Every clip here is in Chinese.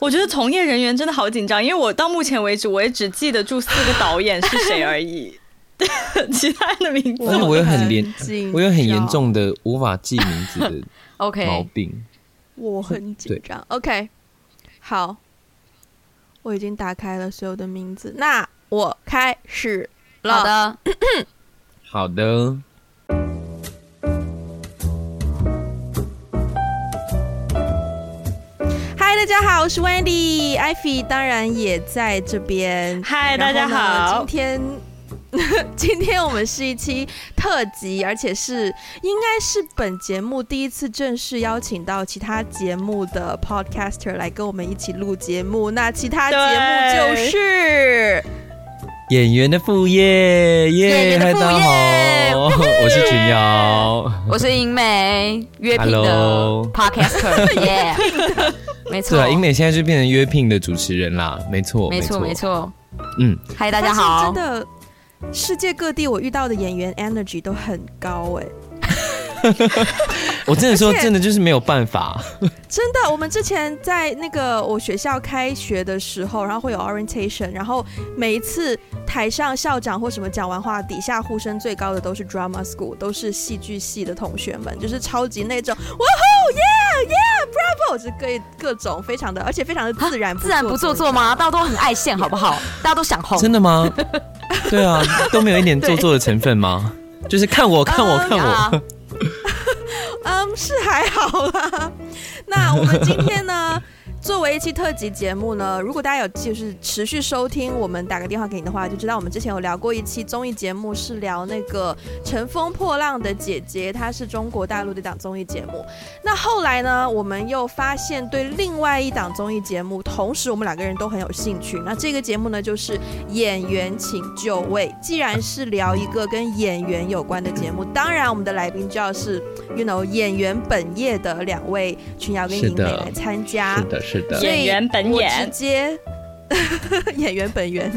我觉得从业人员真的好紧张，因为我到目前为止我也只记得住四个导演是谁而已，其他的名字。但我有很严，我有很严重的无法记名字的 OK 毛病。我很紧张。OK，好，我已经打开了所有的名字，那我开始了。好的，好的。大家好，我是 Wendy，Ivy 当然也在这边。嗨，大家好。今天，今天我们是一期特辑，而且是应该是本节目第一次正式邀请到其他节目的 Podcaster 来跟我们一起录节目。那其他节目就是演员的副业，耶！嗨，大家好，我是群瑶，我是英美，约聘的 Podcaster，耶。没错，对啊，英美现在就变成约聘的主持人啦，没错，没错，没错，嗯，嗨，大家好，真的，世界各地我遇到的演员 energy 都很高哎。我真的说，真的就是没有办法。真的，我们之前在那个我学校开学的时候，然后会有 orientation，然后每一次台上校长或什么讲完话，底下呼声最高的都是 drama school，都是戏剧系的同学们，就是超级那种，哇吼，yeah yeah，bravo，就是各各种非常的，而且非常的自然，自然不做作吗？大家都很爱现，好不好？大家都想红，真的吗？对啊，都没有一点做作的成分吗？就是看我，看我，看我。嗯，是还好啦。那我们今天呢？作为一期特辑节目呢，如果大家有就是持续收听我们打个电话给你的话，就知道我们之前有聊过一期综艺节目，是聊那个《乘风破浪的姐姐》，它是中国大陆的一档综艺节目。那后来呢，我们又发现对另外一档综艺节目，同时我们两个人都很有兴趣。那这个节目呢，就是《演员请就位》。既然是聊一个跟演员有关的节目，当然我们的来宾就要是，you know，演员本业的两位群瑶跟盈美来参加。是的，是的。演员本演，直接 演员本源，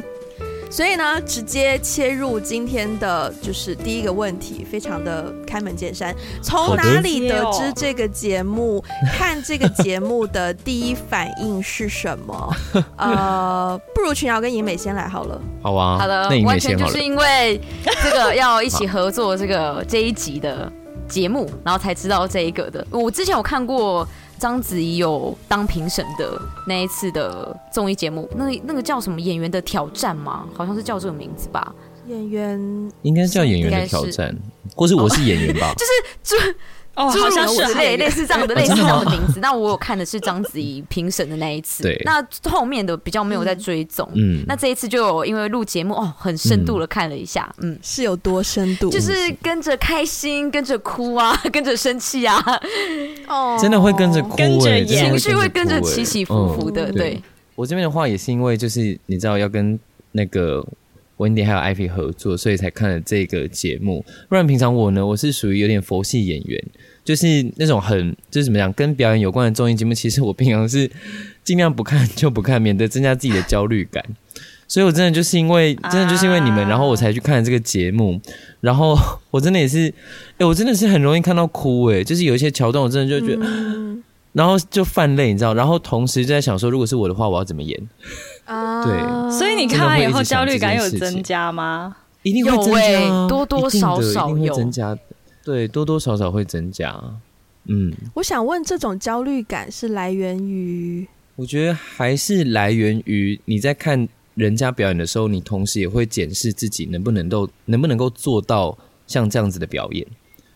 所以呢，直接切入今天的就是第一个问题，非常的开门见山。从哪里得知这个节目？看这个节目的第一反应是什么？呃，不如群瑶跟尹美先来好了。好啊，好的，完全就是因为这个要一起合作这个这一集的节目，然后才知道这一个的。我之前有看过。章子怡有当评审的那一次的综艺节目，那那个叫什么演员的挑战吗？好像是叫这个名字吧。演员应该是叫演员的挑战，或是我是演员吧？就是就。哦，好像是类类似这样的类似这样的名字。那我有看的是章子怡评审的那一次，对。那后面的比较没有在追踪，嗯。那这一次就有因为录节目哦，很深度的看了一下，嗯，是有多深度？就是 跟着开心，跟着哭啊，跟着生气啊，哦，真的会跟着哭，跟着情绪会跟着起起伏伏的。对，我这边的话也是因为就是你知道要跟那个 Wendy 还有 Ivy 合作，所以才看了这个节目。不然平常我呢，我是属于有点佛系演员。就是那种很就是怎么讲，跟表演有关的综艺节目，其实我平常是尽量不看就不看，免得增加自己的焦虑感。所以我真的就是因为真的就是因为你们，然后我才去看这个节目。然后我真的也是，哎，我真的是很容易看到哭，哎，就是有一些桥段，我真的就觉得，然后就泛泪，你知道？然后同时就在想说，如果是我的话，我要怎么演？啊，对。所以你看完以后焦虑感有增加吗？一定会增加，多多少少有增加。对，多多少少会增加。嗯，我想问，这种焦虑感是来源于？我觉得还是来源于你在看人家表演的时候，你同时也会检视自己能不能够能不能够做到像这样子的表演，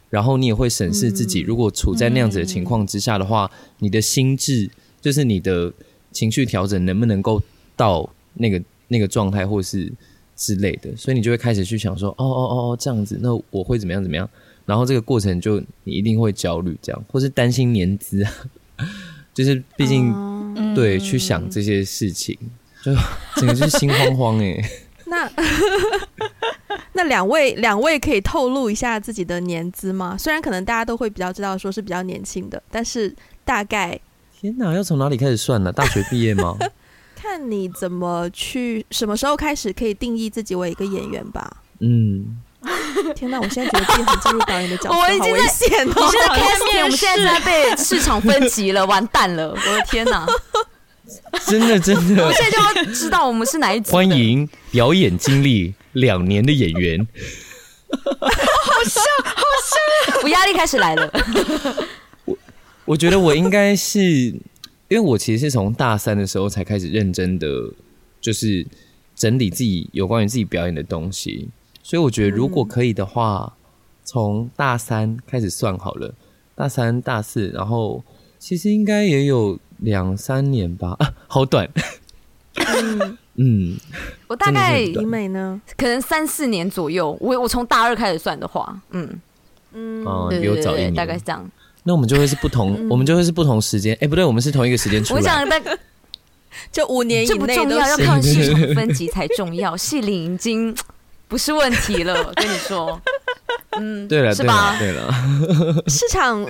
然后你也会审视自己，如果处在那样子的情况之下的话，嗯、你的心智就是你的情绪调整能不能够到那个那个状态，或是之类的，所以你就会开始去想说，哦哦哦哦，这样子，那我会怎么样怎么样？然后这个过程就你一定会焦虑，这样或是担心年资啊，就是毕竟、嗯、对去想这些事情，就整个就是心慌慌哎、欸。那那两位两位可以透露一下自己的年资吗？虽然可能大家都会比较知道说是比较年轻的，但是大概天哪，要从哪里开始算呢？大学毕业吗？看你怎么去什么时候开始可以定义自己为一个演员吧。嗯。天哪！我现在觉得自己很进入导演的角色，好危险哦！你现在开面，我们现在在被市场分级了，完蛋了！我的天哪！真的真的我，现在就要知道我们是哪一组。欢迎表演经历两年的演员。我压力开始来了。我我觉得我应该是，因为我其实是从大三的时候才开始认真的，就是整理自己有关于自己表演的东西。所以我觉得，如果可以的话，从大三开始算好了，大三、大四，然后其实应该也有两三年吧，啊，好短。嗯，嗯，我大概李美呢？可能三四年左右。我我从大二开始算的话，嗯嗯，比我早一年，大概是这样。那我们就会是不同，我们就会是不同时间。哎，不对，我们是同一个时间出来。我想大概 就五年以内都重要，要是看市场分级才重要。戏龄已经不是问题了，我跟你说，嗯，对了，是吧？对了，市场。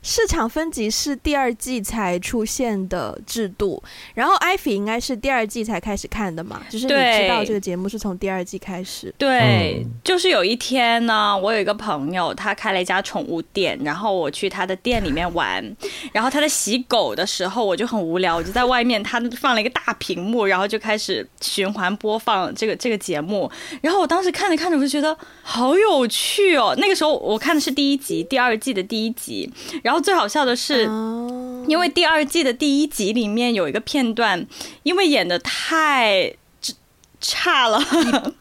市场分级是第二季才出现的制度，然后艾菲应该是第二季才开始看的嘛，就是你知道这个节目是从第二季开始。对，就是有一天呢，我有一个朋友，他开了一家宠物店，然后我去他的店里面玩，然后他在洗狗的时候，我就很无聊，我就在外面，他放了一个大屏幕，然后就开始循环播放这个这个节目，然后我当时看着看着，我就觉得好有趣哦。那个时候我看的是第一集，第二季的第一集。然后最好笑的是，因为第二季的第一集里面有一个片段，因为演的太差了，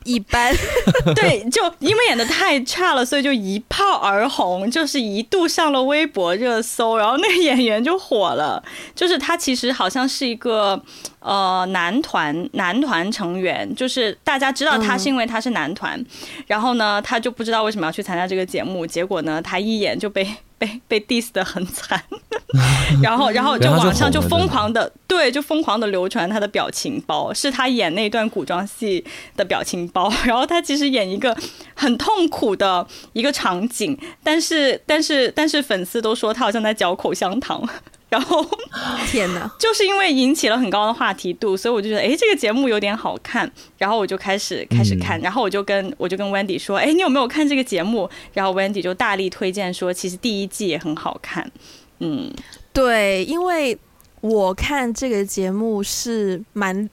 一,一般，对，就因为演的太差了，所以就一炮而红，就是一度上了微博热搜，然后那个演员就火了。就是他其实好像是一个呃男团男团成员，就是大家知道他是因为他是男团，然后呢，他就不知道为什么要去参加这个节目，结果呢，他一眼就被。被被 diss 的很惨，然后然后就网上就疯狂的对，就疯狂的流传他的表情包，是他演那段古装戏的表情包。然后他其实演一个很痛苦的一个场景，但是但是但是粉丝都说他好像在嚼口香糖。然后，天哪！就是因为引起了很高的话题度，所以我就觉得，哎，这个节目有点好看。然后我就开始开始看，然后我就跟我就跟 Wendy 说，哎，你有没有看这个节目？然后 Wendy 就大力推荐说，其实第一季也很好看。嗯，对，因为我看这个节目是蛮。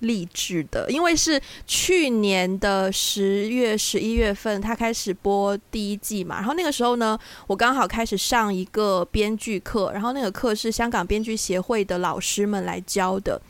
励志的，因为是去年的十月、十一月份，他开始播第一季嘛。然后那个时候呢，我刚好开始上一个编剧课，然后那个课是香港编剧协会的老师们来教的。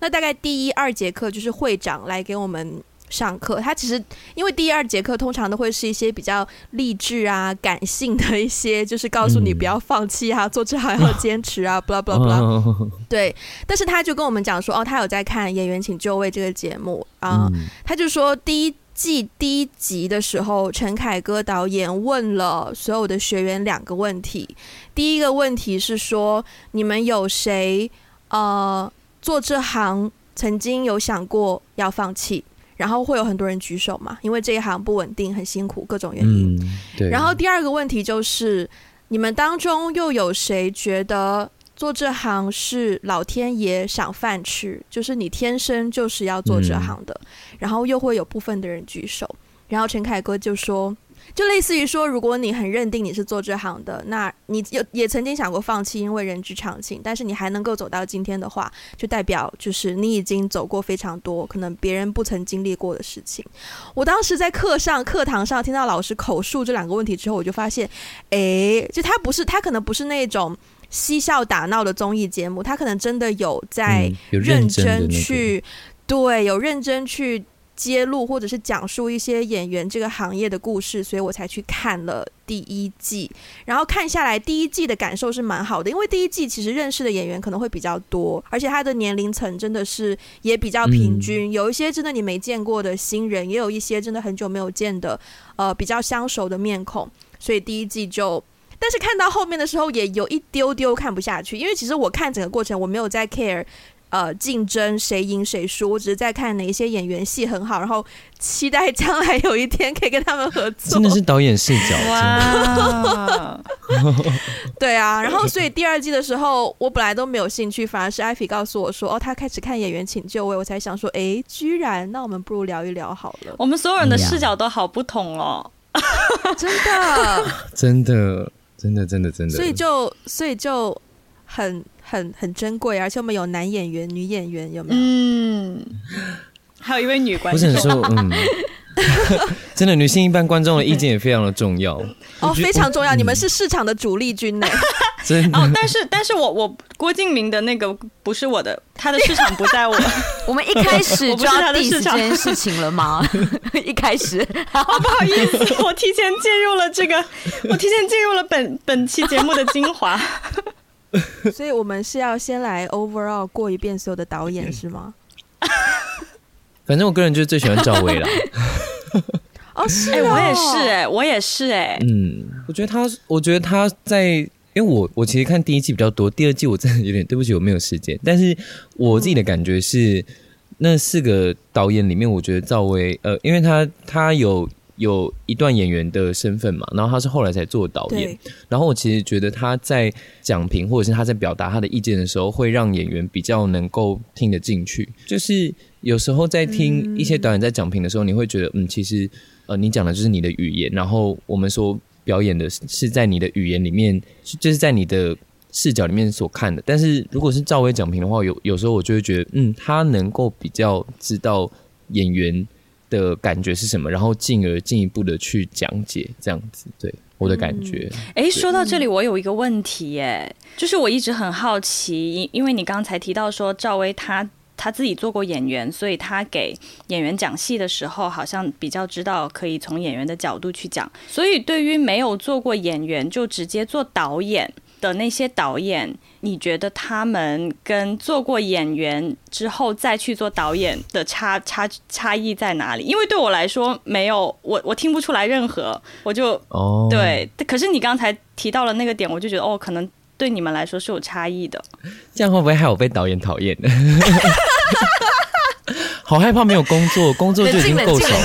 那大概第一、二节课就是会长来给我们。上课，他其实因为第二节课通常都会是一些比较励志啊、感性的一些，就是告诉你不要放弃啊，嗯、做这行要 坚持啊，blah blah blah。对，但是他就跟我们讲说，哦，他有在看《演员请就位》这个节目啊，嗯、他就说第一季第一集的时候，陈凯歌导演问了所有的学员两个问题，第一个问题是说，你们有谁呃做这行曾经有想过要放弃？然后会有很多人举手嘛，因为这一行不稳定，很辛苦，各种原因。嗯，对。然后第二个问题就是，你们当中又有谁觉得做这行是老天爷赏饭吃，就是你天生就是要做这行的？嗯。然后又会有部分的人举手，然后陈凯歌就说。就类似于说，如果你很认定你是做这行的，那你有也曾经想过放弃，因为人之常情。但是你还能够走到今天的话，就代表就是你已经走过非常多可能别人不曾经历过的事情。我当时在课上课堂上听到老师口述这两个问题之后，我就发现，诶，就他不是他可能不是那种嬉笑打闹的综艺节目，他可能真的有在认真去，对，有认真去。揭露或者是讲述一些演员这个行业的故事，所以我才去看了第一季。然后看下来，第一季的感受是蛮好的，因为第一季其实认识的演员可能会比较多，而且他的年龄层真的是也比较平均，有一些真的你没见过的新人，也有一些真的很久没有见的呃比较相熟的面孔。所以第一季就，但是看到后面的时候也有一丢丢看不下去，因为其实我看整个过程我没有在 care。呃，竞争谁赢谁输，我只是在看哪一些演员戏很好，然后期待将来有一天可以跟他们合作。真的是导演视角，哇！对啊，然后所以第二季的时候，我本来都没有兴趣，反而是艾菲告诉我说，哦，他开始看演员请就位，我才想说，哎，居然，那我们不如聊一聊好了。我们所有人的视角都好不同哦，真的，真的，真的，真的，真的。所以就，所以就很。很很珍贵，而且我们有男演员、女演员，有没有？嗯，还有一位女观众。不是很说，嗯，真的，女性一般观众的意见也非常的重要哦，非常重要。你们是市场的主力军呢。真的哦，但是但是我我郭敬明的那个不是我的，他的市场不在我。我们一开始就要 diss 这件事情了吗？一开始，哦，不好意思，我提前进入了这个，我提前进入了本本期节目的精华。所以我们是要先来 overall 过一遍所有的导演是吗？反正我个人就是最喜欢赵薇了。哦，是哎、欸，我也是哎、欸，我也是哎、欸。嗯，我觉得他，我觉得他在，因为我我其实看第一季比较多，第二季我真的有点对不起，我没有时间。但是我自己的感觉是，嗯、那四个导演里面，我觉得赵薇，呃，因为他他有。有一段演员的身份嘛，然后他是后来才做导演。然后我其实觉得他在讲评或者是他在表达他的意见的时候，会让演员比较能够听得进去。就是有时候在听一些导演在讲评的时候，你会觉得，嗯，其实呃，你讲的就是你的语言，然后我们说表演的是在你的语言里面，就是在你的视角里面所看的。但是如果是赵薇讲评的话，有有时候我就会觉得，嗯，他能够比较知道演员。的感觉是什么？然后进而进一步的去讲解，这样子，对我的感觉。哎、嗯，说到这里，我有一个问题，耶，就是我一直很好奇，因为你刚才提到说赵薇她她自己做过演员，所以她给演员讲戏的时候，好像比较知道可以从演员的角度去讲。所以对于没有做过演员就直接做导演的那些导演，你觉得他们跟做过演员之后再去做导演的差差差异在哪里？因为对我来说，没有我我听不出来任何，我就哦对。可是你刚才提到了那个点，我就觉得哦，可能对你们来说是有差异的。这样会不会害我被导演讨厌？好害怕没有工作，工作就已经够少了。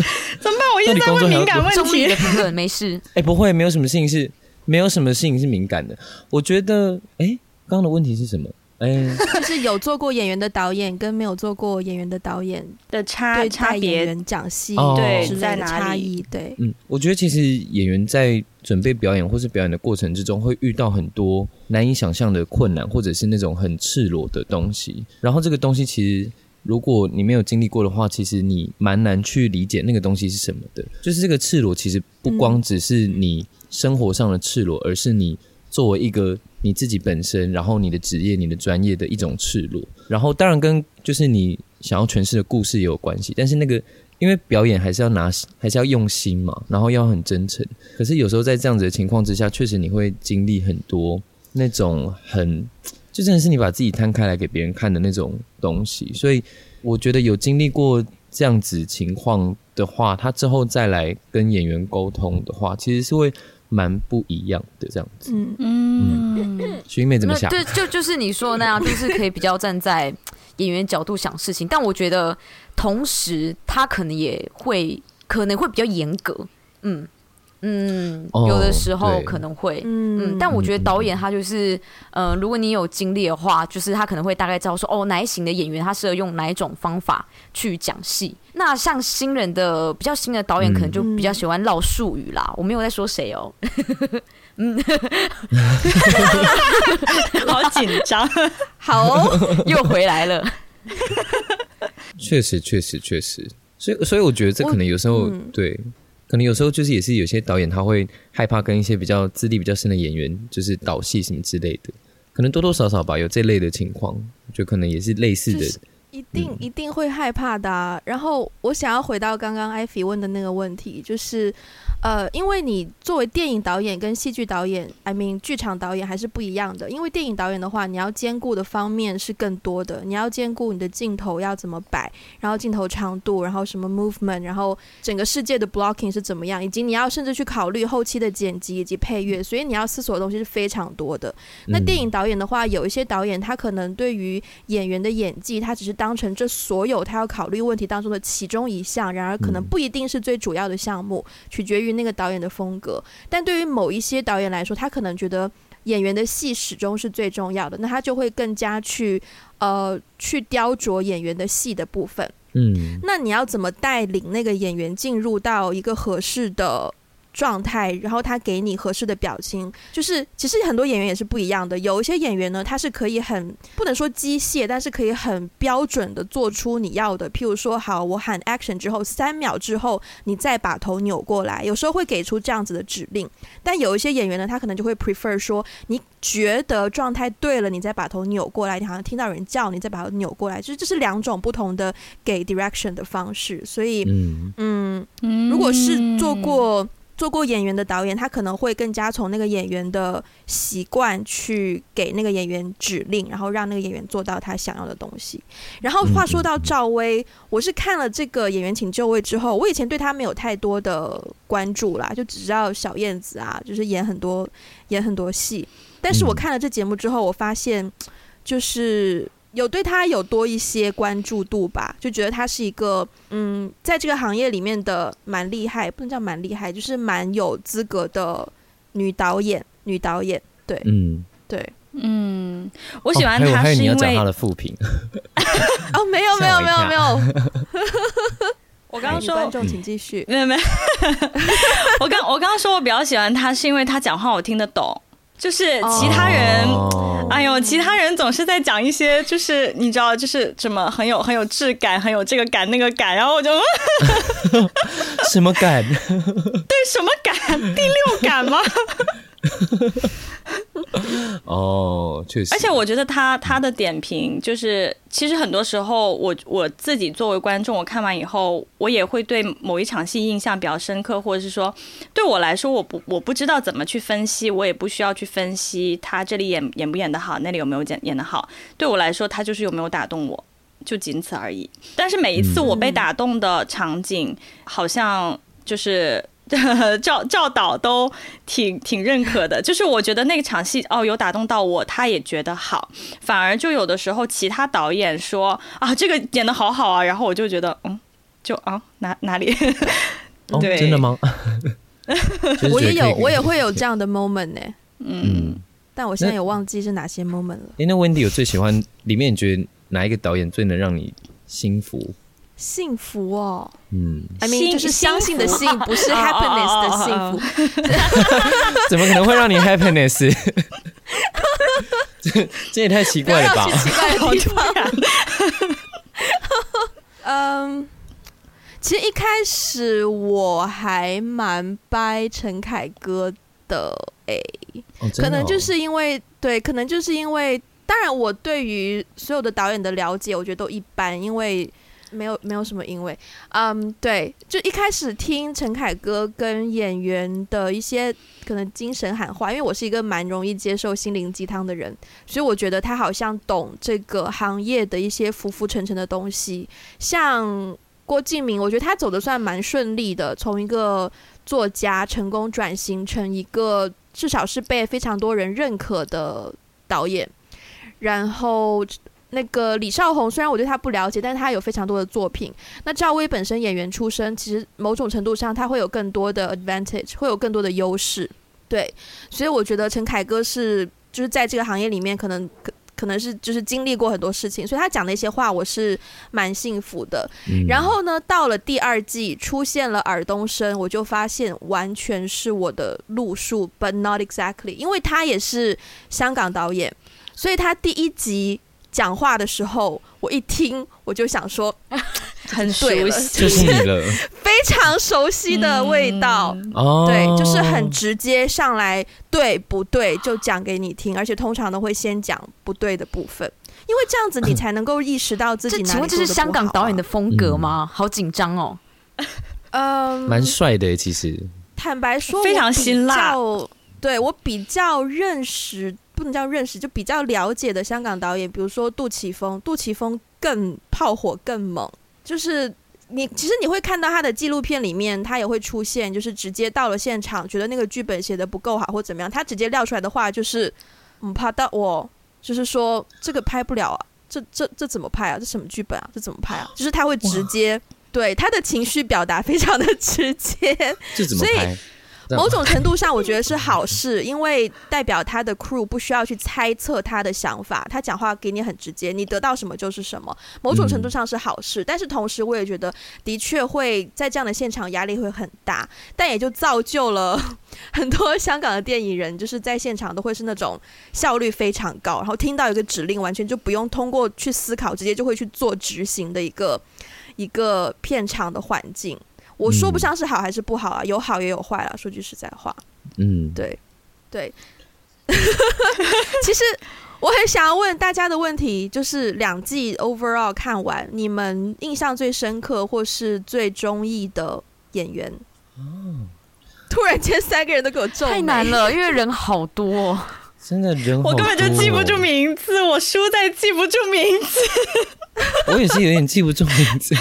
怎么办？我一直在问敏感问题。评论没事。哎，不会，没有什么事情是。没有什么事情是敏感的，我觉得，哎，刚刚的问题是什么？哎，就是有做过演员的导演跟没有做过演员的导演的差差别，演员讲戏对是在哪里？对，嗯，我觉得其实演员在准备表演或是表演的过程之中，会遇到很多难以想象的困难，或者是那种很赤裸的东西。然后这个东西其实，如果你没有经历过的话，其实你蛮难去理解那个东西是什么的。就是这个赤裸，其实不光只是你。生活上的赤裸，而是你作为一个你自己本身，然后你的职业、你的专业的一种赤裸。然后当然跟就是你想要诠释的故事也有关系。但是那个因为表演还是要拿，还是要用心嘛，然后要很真诚。可是有时候在这样子的情况之下，确实你会经历很多那种很，就真的是你把自己摊开来给别人看的那种东西。所以我觉得有经历过这样子情况的话，他之后再来跟演员沟通的话，其实是会。蛮不一样的这样子，嗯。嗯，徐英妹怎么想？对，就就是你说的那样，就是可以比较站在演员角度想事情，但我觉得同时他可能也会可能会比较严格，嗯。嗯，有的时候可能会，嗯，但我觉得导演他就是，嗯、呃，如果你有经历的话，就是他可能会大概知道说，哦，哪一型的演员他适合用哪一种方法去讲戏。那像新人的比较新的导演，可能就比较喜欢绕术语啦。嗯、我没有在说谁哦，嗯，好紧张，好、哦，又回来了。确实，确实，确实，所以，所以我觉得这可能有时候、嗯、对。可能有时候就是也是有些导演他会害怕跟一些比较资历比较深的演员就是导戏什么之类的，可能多多少少吧，有这类的情况，就可能也是类似的。就是一定一定会害怕的啊。然后我想要回到刚刚艾菲问的那个问题，就是，呃，因为你作为电影导演跟戏剧导演，I mean 剧场导演还是不一样的。因为电影导演的话，你要兼顾的方面是更多的，你要兼顾你的镜头要怎么摆，然后镜头长度，然后什么 movement，然后整个世界的 blocking 是怎么样，以及你要甚至去考虑后期的剪辑以及配乐，所以你要思索的东西是非常多的。那电影导演的话，有一些导演他可能对于演员的演技，他只是当成这所有他要考虑问题当中的其中一项，然而可能不一定是最主要的项目，取决于那个导演的风格。但对于某一些导演来说，他可能觉得演员的戏始终是最重要的，那他就会更加去呃去雕琢演员的戏的部分。嗯，那你要怎么带领那个演员进入到一个合适的状态，然后他给你合适的表情，就是其实很多演员也是不一样的。有一些演员呢，他是可以很不能说机械，但是可以很标准的做出你要的。譬如说，好，我喊 action 之后，三秒之后你再把头扭过来，有时候会给出这样子的指令。但有一些演员呢，他可能就会 prefer 说，你觉得状态对了，你再把头扭过来，你好像听到有人叫你，再把头扭过来，就是这是两种不同的给 direction 的方式。所以，嗯嗯，如果是做过。做过演员的导演，他可能会更加从那个演员的习惯去给那个演员指令，然后让那个演员做到他想要的东西。然后话说到赵薇，我是看了这个演员请就位之后，我以前对他没有太多的关注啦，就只知道小燕子啊，就是演很多演很多戏。但是我看了这节目之后，我发现就是。有对他有多一些关注度吧，就觉得他是一个嗯，在这个行业里面的蛮厉害，不能叫蛮厉害，就是蛮有资格的女导演。女导演，对，嗯，对，嗯，我喜欢她是因为、哦、他的副评。哦，没有，没有，没有，没有。我刚刚说，观众请继续。没有，没有。我刚我刚刚说我比较喜欢她，是因为她讲话我听得懂。就是其他人，oh. 哎呦，其他人总是在讲一些，就是你知道，就是什么很有很有质感，很有这个感那个感，然后我就 什么感？对，什么感？第六感吗？哦，确实。而且我觉得他他的点评就是，其实很多时候我我自己作为观众，我看完以后，我也会对某一场戏印象比较深刻，或者是说，对我来说，我不我不知道怎么去分析，我也不需要去分析他这里演演不演得好，那里有没有演演得好。对我来说，他就是有没有打动我，就仅此而已。但是每一次我被打动的场景，好像就是。赵赵导都挺挺认可的，就是我觉得那场戏哦有打动到我，他也觉得好，反而就有的时候其他导演说啊这个演的好好啊，然后我就觉得嗯就啊哪哪里对、哦、真的吗？我也有我也会有这样的 moment 呢，嗯，嗯，但我现在也忘记是哪些 moment 了。哎，那 Wendy 有最喜欢里面，你觉得哪一个导演最能让你心服？幸福哦，嗯，I mean 就是相信的幸，不是 happiness 的幸福。怎么可能会让你 happiness？这这也太奇怪了吧！奇怪的地方。嗯，其实一开始我还蛮掰陈凯歌的，哎、哦哦，可能就是因为对，可能就是因为，当然我对于所有的导演的了解，我觉得都一般，因为。没有没有什么因为，嗯、对，就一开始听陈凯歌跟演员的一些可能精神喊话，因为我是一个蛮容易接受心灵鸡汤的人，所以我觉得他好像懂这个行业的一些浮浮沉沉的东西。像郭敬明，我觉得他走的算蛮顺利的，从一个作家成功转型成一个至少是被非常多人认可的导演，然后。那个李少红，虽然我对他不了解，但是他有非常多的作品。那赵薇本身演员出身，其实某种程度上他会有更多的 advantage，会有更多的优势。对，所以我觉得陈凯歌是就是在这个行业里面，可能可可能是就是经历过很多事情，所以他讲的一些话，我是蛮幸福的。嗯。然后呢，到了第二季出现了尔冬升，我就发现完全是我的路数，but not exactly，因为他也是香港导演，所以他第一集。讲话的时候，我一听我就想说，很熟悉，就是你了，非常熟悉的味道。哦、嗯，对，就是很直接上来，对不对？就讲给你听，而且通常都会先讲不对的部分，因为这样子你才能够意识到自己哪里做得不好、啊。请问这是香港导演的风格吗？嗯、好紧张哦。嗯，蛮帅的，其实。坦白说，非常辛辣。对，我比较认识。不能叫认识，就比较了解的香港导演，比如说杜琪峰，杜琪峰更炮火更猛。就是你其实你会看到他的纪录片里面，他也会出现，就是直接到了现场，觉得那个剧本写的不够好或怎么样，他直接撂出来的话就是，嗯，怕到我，就是说这个拍不了啊，这这这怎么拍啊？这什么剧本啊？这怎么拍啊？就是他会直接对他的情绪表达非常的直接，这怎么拍？某种程度上，我觉得是好事，因为代表他的 crew 不需要去猜测他的想法，他讲话给你很直接，你得到什么就是什么。某种程度上是好事，嗯、但是同时我也觉得，的确会在这样的现场压力会很大，但也就造就了 很多香港的电影人，就是在现场都会是那种效率非常高，然后听到一个指令，完全就不用通过去思考，直接就会去做执行的一个一个片场的环境。我说不上是好还是不好啊，有好也有坏啊。说句实在话，嗯，对，对。其实我很想要问大家的问题，就是两季 overall 看完，你们印象最深刻或是最中意的演员？哦，突然间三个人都给我中，太难了，因为人好多。真的人我根本就记不住名字，我输在记不住名字。我也是有点记不住名字。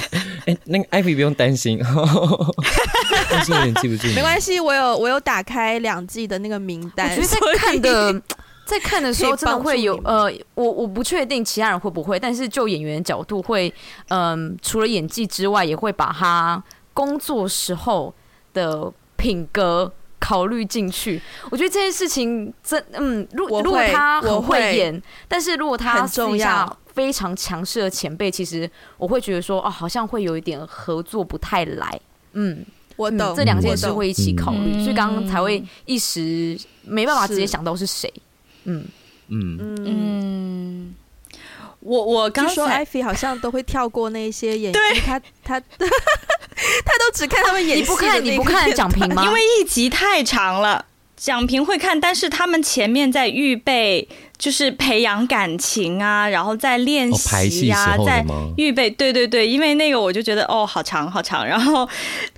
哎、欸，那个艾比不用担心，但是有点记不住。没关系，我有我有打开两季的那个名单。我觉得在看的 在看的时候，真的会有呃，我我不确定其他人会不会，但是就演员的角度会，嗯、呃，除了演技之外，也会把他工作时候的品格。考虑进去，我觉得这件事情真嗯，如果如果他很会演，但是如果他私底下非常强势的前辈，其实我会觉得说哦，好像会有一点合作不太来。嗯，我懂、嗯、这两件事会一起考虑，嗯、所以刚刚才会一时没办法直接想到是谁。嗯。嗯。嗯。嗯。我我刚说艾菲好像都会跳过那些演员，他他他都只看他们演戏。你不看你不看讲评吗？因为一集太长了，讲评会看，但是他们前面在预备，就是培养感情啊，然后再练习呀，在预备。对对对，因为那个我就觉得哦，好长好长，然后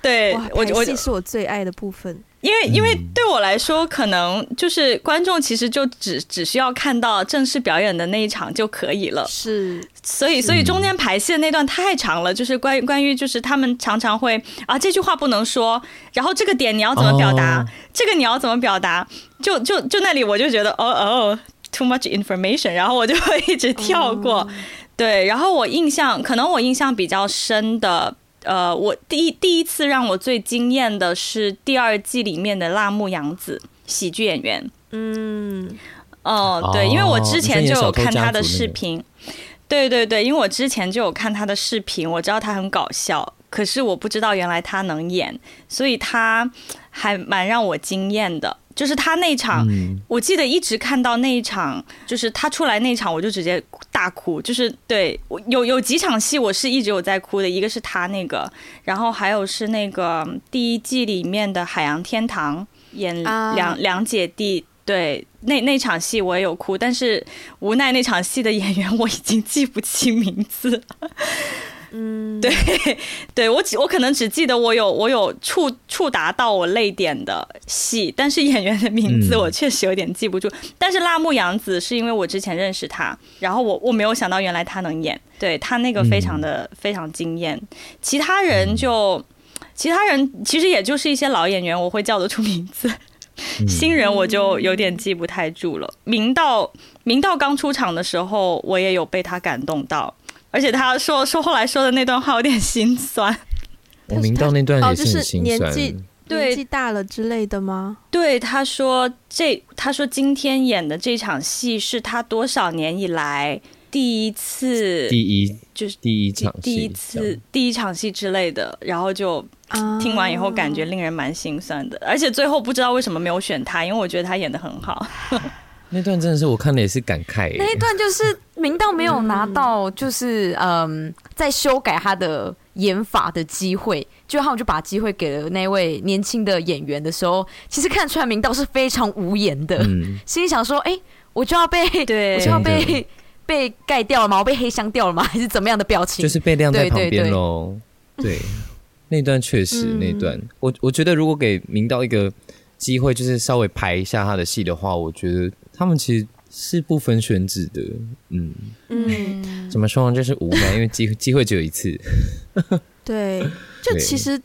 对我我戏是我最爱的部分。因为，因为对我来说，可能就是观众其实就只只需要看到正式表演的那一场就可以了。是，所以，所以中间排戏的那段太长了，就是关于关于就是他们常常会啊这句话不能说，然后这个点你要怎么表达，这个你要怎么表达，就就就那里我就觉得哦哦，too much information，然后我就会一直跳过。对，然后我印象可能我印象比较深的。呃，我第一第一次让我最惊艳的是第二季里面的辣目洋子喜剧演员。嗯，哦，对，因为我之前就有看他的视频。对对对，因为我之前就有看他的视频，我知道他很搞笑，可是我不知道原来他能演，所以他还蛮让我惊艳的。就是他那场，嗯、我记得一直看到那一场，就是他出来那一场，我就直接大哭。就是对我，有有几场戏我是一直有在哭的，一个是他那个，然后还有是那个第一季里面的海洋天堂演两两姐弟，对，那那场戏我也有哭，但是无奈那场戏的演员我已经记不清名字。嗯，对，对我只我可能只记得我有我有触触达到我泪点的戏，但是演员的名字我确实有点记不住。嗯、但是辣目洋子是因为我之前认识他，然后我我没有想到原来他能演，对他那个非常的、嗯、非常惊艳。其他人就其他人其实也就是一些老演员，我会叫得出名字，嗯、新人我就有点记不太住了。明道明道刚出场的时候，我也有被他感动到。而且他说说后来说的那段话有点心酸，我明道那段也是心酸，哦就是、年纪对年纪大了之类的吗？对，他说这他说今天演的这场戏是他多少年以来第一次，第一就是第一场第一次第一场戏之类的，然后就听完以后感觉令人蛮心酸的，而且最后不知道为什么没有选他，因为我觉得他演的很好。那段真的是我看的也是感慨。那一段就是明道没有拿到，就是嗯，在修改他的演法的机会，就他们就把机会给了那位年轻的演员的时候，其实看出来明道是非常无言的，嗯、心里想说：哎、欸，我就要被，对我就要被被盖掉了吗？我被黑箱掉了吗？还是怎么样的表情？就是被晾在旁边喽。对，那段确实，嗯、那段我我觉得如果给明道一个机会，就是稍微排一下他的戏的话，我觉得。他们其实是不分选址的，嗯。嗯，怎么说呢？就是无奈，因为机 机会只有一次。对，就其实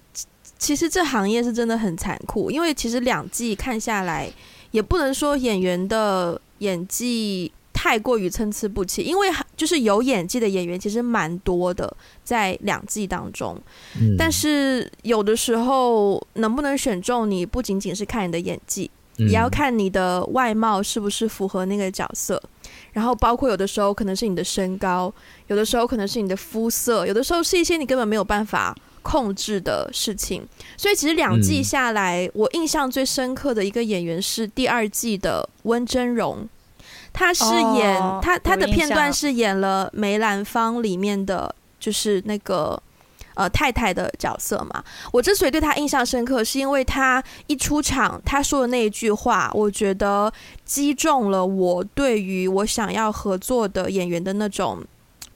其实这行业是真的很残酷，因为其实两季看下来，也不能说演员的演技太过于参差不齐，因为就是有演技的演员其实蛮多的，在两季当中，嗯、但是有的时候能不能选中你，不仅仅是看你的演技，嗯、也要看你的外貌是不是符合那个角色，然后包括有的时候可能是你的身高，有的时候可能是你的肤色，有的时候是一些你根本没有办法控制的事情，所以其实两季下来，我印象最深刻的一个演员是第二季的温峥嵘。他是演、哦、他他的片段是演了梅兰芳里面的就是那个呃太太的角色嘛。我之所以对他印象深刻，是因为他一出场他说的那一句话，我觉得击中了我对于我想要合作的演员的那种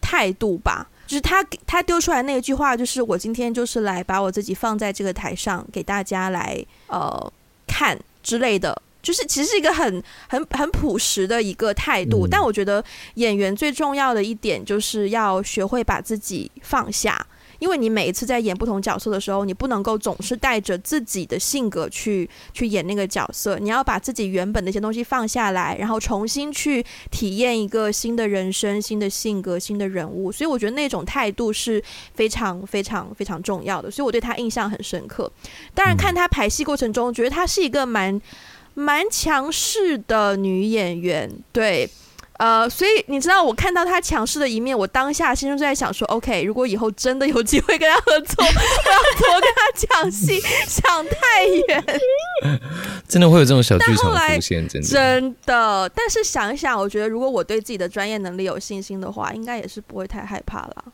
态度吧。就是他他丢出来那一句话，就是我今天就是来把我自己放在这个台上给大家来呃看之类的。就是其实是一个很很很朴实的一个态度，但我觉得演员最重要的一点就是要学会把自己放下。因为你每一次在演不同角色的时候，你不能够总是带着自己的性格去去演那个角色，你要把自己原本的一些东西放下来，然后重新去体验一个新的人生、新的性格、新的人物。所以我觉得那种态度是非常非常非常重要的。所以我对他印象很深刻。当然，看他排戏过程中，觉得他是一个蛮蛮强势的女演员，对。呃，所以你知道，我看到他强势的一面，我当下心中就在想说，OK，如果以后真的有机会跟他合作，我要怎么跟他讲戏，想太远。真的会有这种小剧场出现，真的。真的，但是想一想，我觉得如果我对自己的专业能力有信心的话，应该也是不会太害怕了。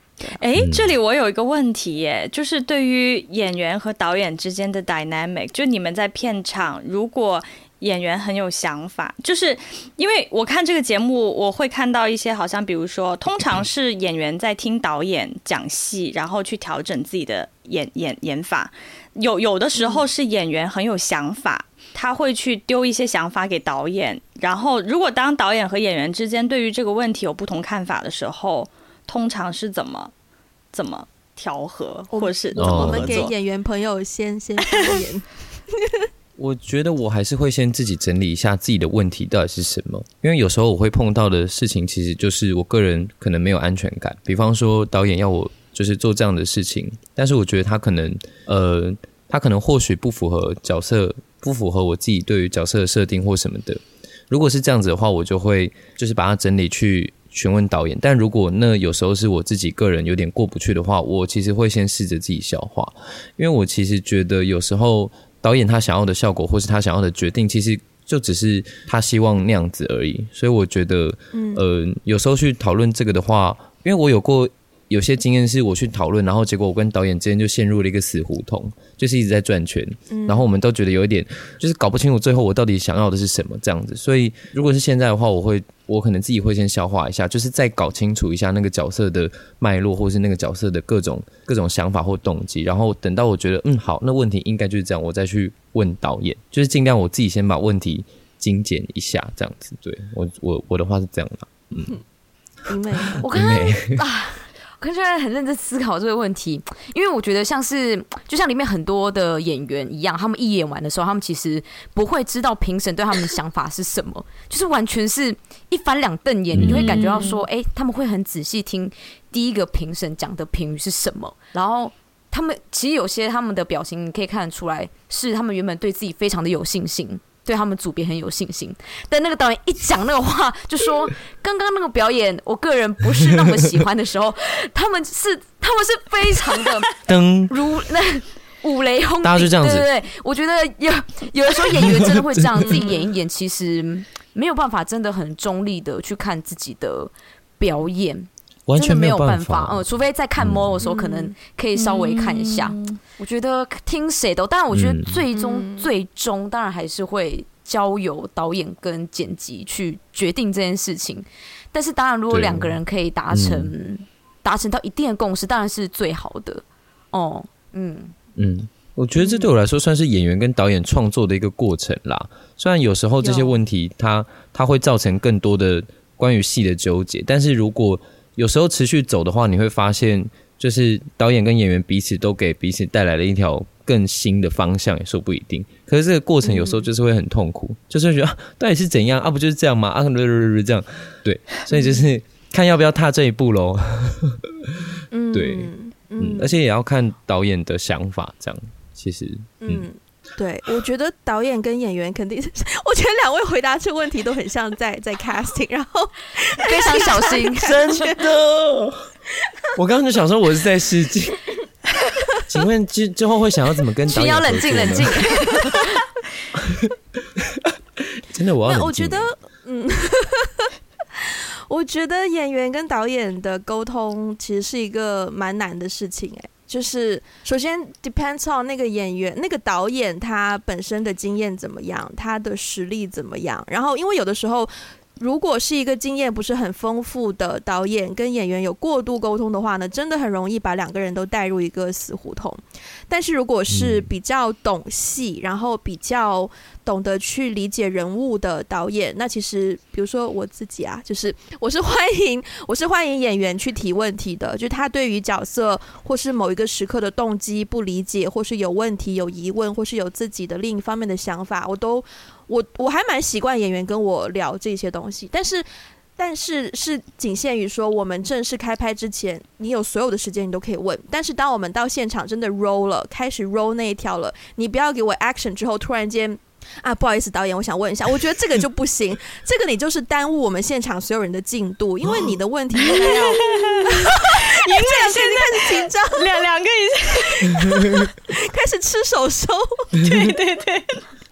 哎，这里我有一个问题耶，就是对于演员和导演之间的 dynamic，就你们在片场如果。演员很有想法，就是因为我看这个节目，我会看到一些好像，比如说，通常是演员在听导演讲戏，然后去调整自己的演演演法。有有的时候是演员很有想法，他会去丢一些想法给导演。然后，如果当导演和演员之间对于这个问题有不同看法的时候，通常是怎么怎么调和，或是我们给演员朋友先先发言。我觉得我还是会先自己整理一下自己的问题到底是什么，因为有时候我会碰到的事情，其实就是我个人可能没有安全感。比方说导演要我就是做这样的事情，但是我觉得他可能呃，他可能或许不符合角色，不符合我自己对于角色的设定或什么的。如果是这样子的话，我就会就是把它整理去询问导演。但如果那有时候是我自己个人有点过不去的话，我其实会先试着自己消化，因为我其实觉得有时候。导演他想要的效果，或是他想要的决定，其实就只是他希望那样子而已。所以我觉得，嗯，呃，有时候去讨论这个的话，因为我有过。有些经验是我去讨论，然后结果我跟导演之间就陷入了一个死胡同，就是一直在转圈，嗯、然后我们都觉得有一点就是搞不清楚最后我到底想要的是什么这样子。所以如果是现在的话，我会我可能自己会先消化一下，就是再搞清楚一下那个角色的脉络，或是那个角色的各种各种想法或动机，然后等到我觉得嗯好，那问题应该就是这样，我再去问导演，就是尽量我自己先把问题精简一下这样子。对我我我的话是这样的，嗯，因为我刚刚 啊。我现在很认真思考这个问题，因为我觉得像是就像里面很多的演员一样，他们一演完的时候，他们其实不会知道评审对他们的想法是什么，就是完全是一翻两瞪眼，你就会感觉到说，哎、欸，他们会很仔细听第一个评审讲的评语是什么，然后他们其实有些他们的表情，你可以看得出来，是他们原本对自己非常的有信心。对他们组别很有信心，但那个导演一讲那个话，就说 刚刚那个表演，我个人不是那么喜欢的时候，他们是他们是非常的 如那五雷轰顶，大家就这样子，对对对，我觉得有有的时候演员真的会这样，自己演一演，其实没有办法真的很中立的去看自己的表演。完全没有办法，嗯，除非在看 model 的时候，可能可以稍微看一下。嗯、我觉得听谁都，当然，我觉得最终、嗯、最终，当然还是会交由导演跟剪辑去决定这件事情。但是，当然，如果两个人可以达成达、嗯、成到一定的共识，当然是最好的。哦，嗯。嗯，我觉得这对我来说算是演员跟导演创作的一个过程啦。虽然有时候这些问题它它会造成更多的关于戏的纠结，但是如果有时候持续走的话，你会发现，就是导演跟演员彼此都给彼此带来了一条更新的方向，也说不一定。可是这个过程有时候就是会很痛苦，嗯、就是会觉得、啊、到底是怎样啊？不就是这样吗？啊，这样对，所以就是看要不要踏这一步喽。嗯，对，嗯，而且也要看导演的想法，这样其实，嗯。嗯对，我觉得导演跟演员肯定是，我觉得两位回答这个问题都很像在在 casting，然后 非常小心，真的。我刚刚就想说，我是在试镜。请问之之后会想要怎么跟导演？要冷静冷静。真的，我要。我觉得，嗯，我觉得演员跟导演的沟通其实是一个蛮难的事情，哎。就是首先 depends on 那个演员、那个导演他本身的经验怎么样，他的实力怎么样。然后，因为有的时候，如果是一个经验不是很丰富的导演跟演员有过度沟通的话呢，真的很容易把两个人都带入一个死胡同。但是如果是比较懂戏，然后比较懂得去理解人物的导演，那其实比如说我自己啊，就是我是欢迎 我是欢迎演员去提问题的，就是他对于角色或是某一个时刻的动机不理解，或是有问题有疑问，或是有自己的另一方面的想法，我都我我还蛮习惯演员跟我聊这些东西，但是但是是仅限于说我们正式开拍之前，你有所有的时间你都可以问，但是当我们到现场真的 roll 了，开始 roll 那一条了，你不要给我 action 之后突然间。啊，不好意思，导演，我想问一下，我觉得这个就不行，这个你就是耽误我们现场所有人的进度，因为你的问题应该要，因为现在紧张，两两个已经 开始吃手手，对对对。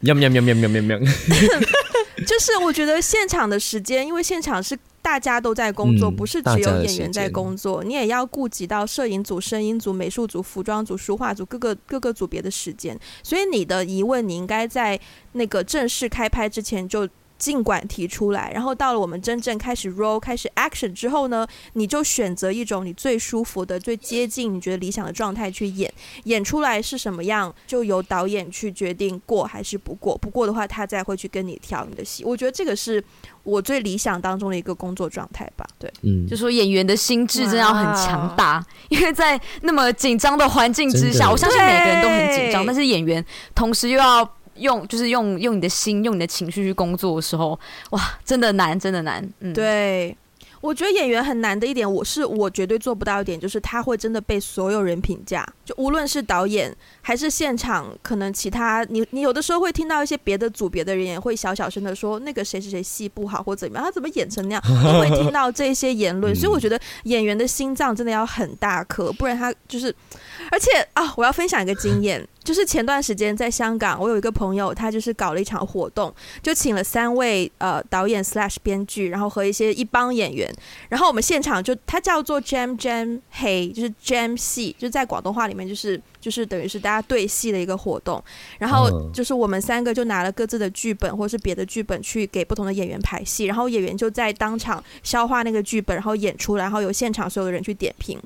喵喵喵喵喵喵喵，就是我觉得现场的时间，因为现场是大家都在工作，不是只有演员在工作，你也要顾及到摄影组、声音组、美术组、服装组、书画组各个各个组别的时间，所以你的疑问，你应该在那个正式开拍之前就。尽管提出来，然后到了我们真正开始 roll、开始 action 之后呢，你就选择一种你最舒服的、最接近你觉得理想的状态去演，演出来是什么样，就由导演去决定过还是不过。不过的话，他再会去跟你调你的戏。我觉得这个是我最理想当中的一个工作状态吧。对，嗯，就说演员的心智真的要很强大，因为在那么紧张的环境之下，我相信每个人都很紧张，但是演员同时又要。用就是用用你的心，用你的情绪去工作的时候，哇，真的难，真的难。嗯，对，我觉得演员很难的一点，我是我绝对做不到一点，就是他会真的被所有人评价，就无论是导演还是现场，可能其他你你有的时候会听到一些别的组别的人也会小小声的说那个谁谁谁戏不好或怎么样，他怎么演成那样，都会听到这些言论，所以我觉得演员的心脏真的要很大颗，不然他就是，而且啊，我要分享一个经验。就是前段时间在香港，我有一个朋友，他就是搞了一场活动，就请了三位呃导演 slash 编剧，然后和一些一帮演员，然后我们现场就他叫做 jam jam 黑，就是 jam 戏，就在广东话里面就是就是等于是大家对戏的一个活动，然后就是我们三个就拿了各自的剧本或是别的剧本去给不同的演员排戏，然后演员就在当场消化那个剧本，然后演出来，然后由现场所有的人去点评。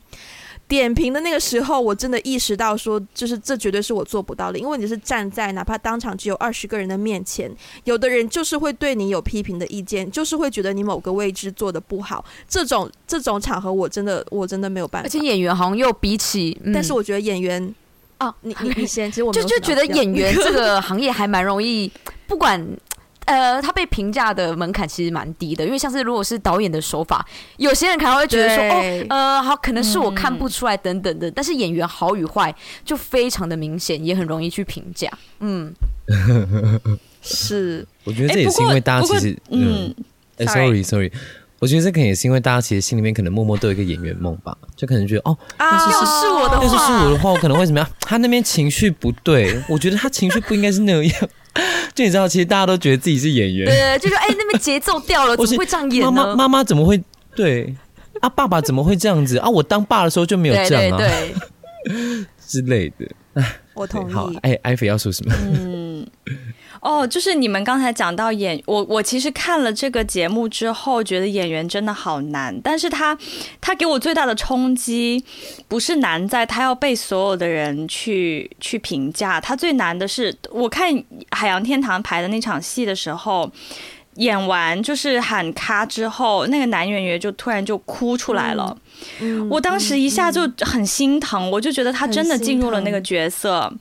点评的那个时候，我真的意识到说，就是这绝对是我做不到的，因为你是站在哪怕当场只有二十个人的面前，有的人就是会对你有批评的意见，就是会觉得你某个位置做的不好，这种这种场合我真的我真的没有办法。而且演员好像又比起，嗯、但是我觉得演员哦，你你你先，其实我 就就觉得演员这个行业还蛮容易，不管。呃，他被评价的门槛其实蛮低的，因为像是如果是导演的手法，有些人可能会觉得说，哦，呃，好，可能是我看不出来等等的，嗯、但是演员好与坏就非常的明显，也很容易去评价。嗯，是，我觉得这也是因为大家其实，嗯，哎，sorry，sorry，我觉得这可能也是因为大家其实心里面可能默默都有一个演员梦吧，就可能觉得，哦，啊，要是我的话，要是是我的话，我可能会怎么样？他那边情绪不对，我觉得他情绪不应该是那样。就你知道，其实大家都觉得自己是演员，对，就说哎，那边节奏掉了，怎么会这样演呢？妈妈妈妈怎么会对啊？爸爸怎么会这样子 啊？我当爸的时候就没有这样啊，对对对之类的。我同意。好，哎，艾菲要说什么？嗯。哦，就是你们刚才讲到演我，我其实看了这个节目之后，觉得演员真的好难。但是他他给我最大的冲击，不是难在他要被所有的人去去评价，他最难的是，我看《海洋天堂》排的那场戏的时候。演完就是喊卡之后，那个男演员就突然就哭出来了。嗯，我当时一下就很心疼，我就觉得他真的进入了那个角色。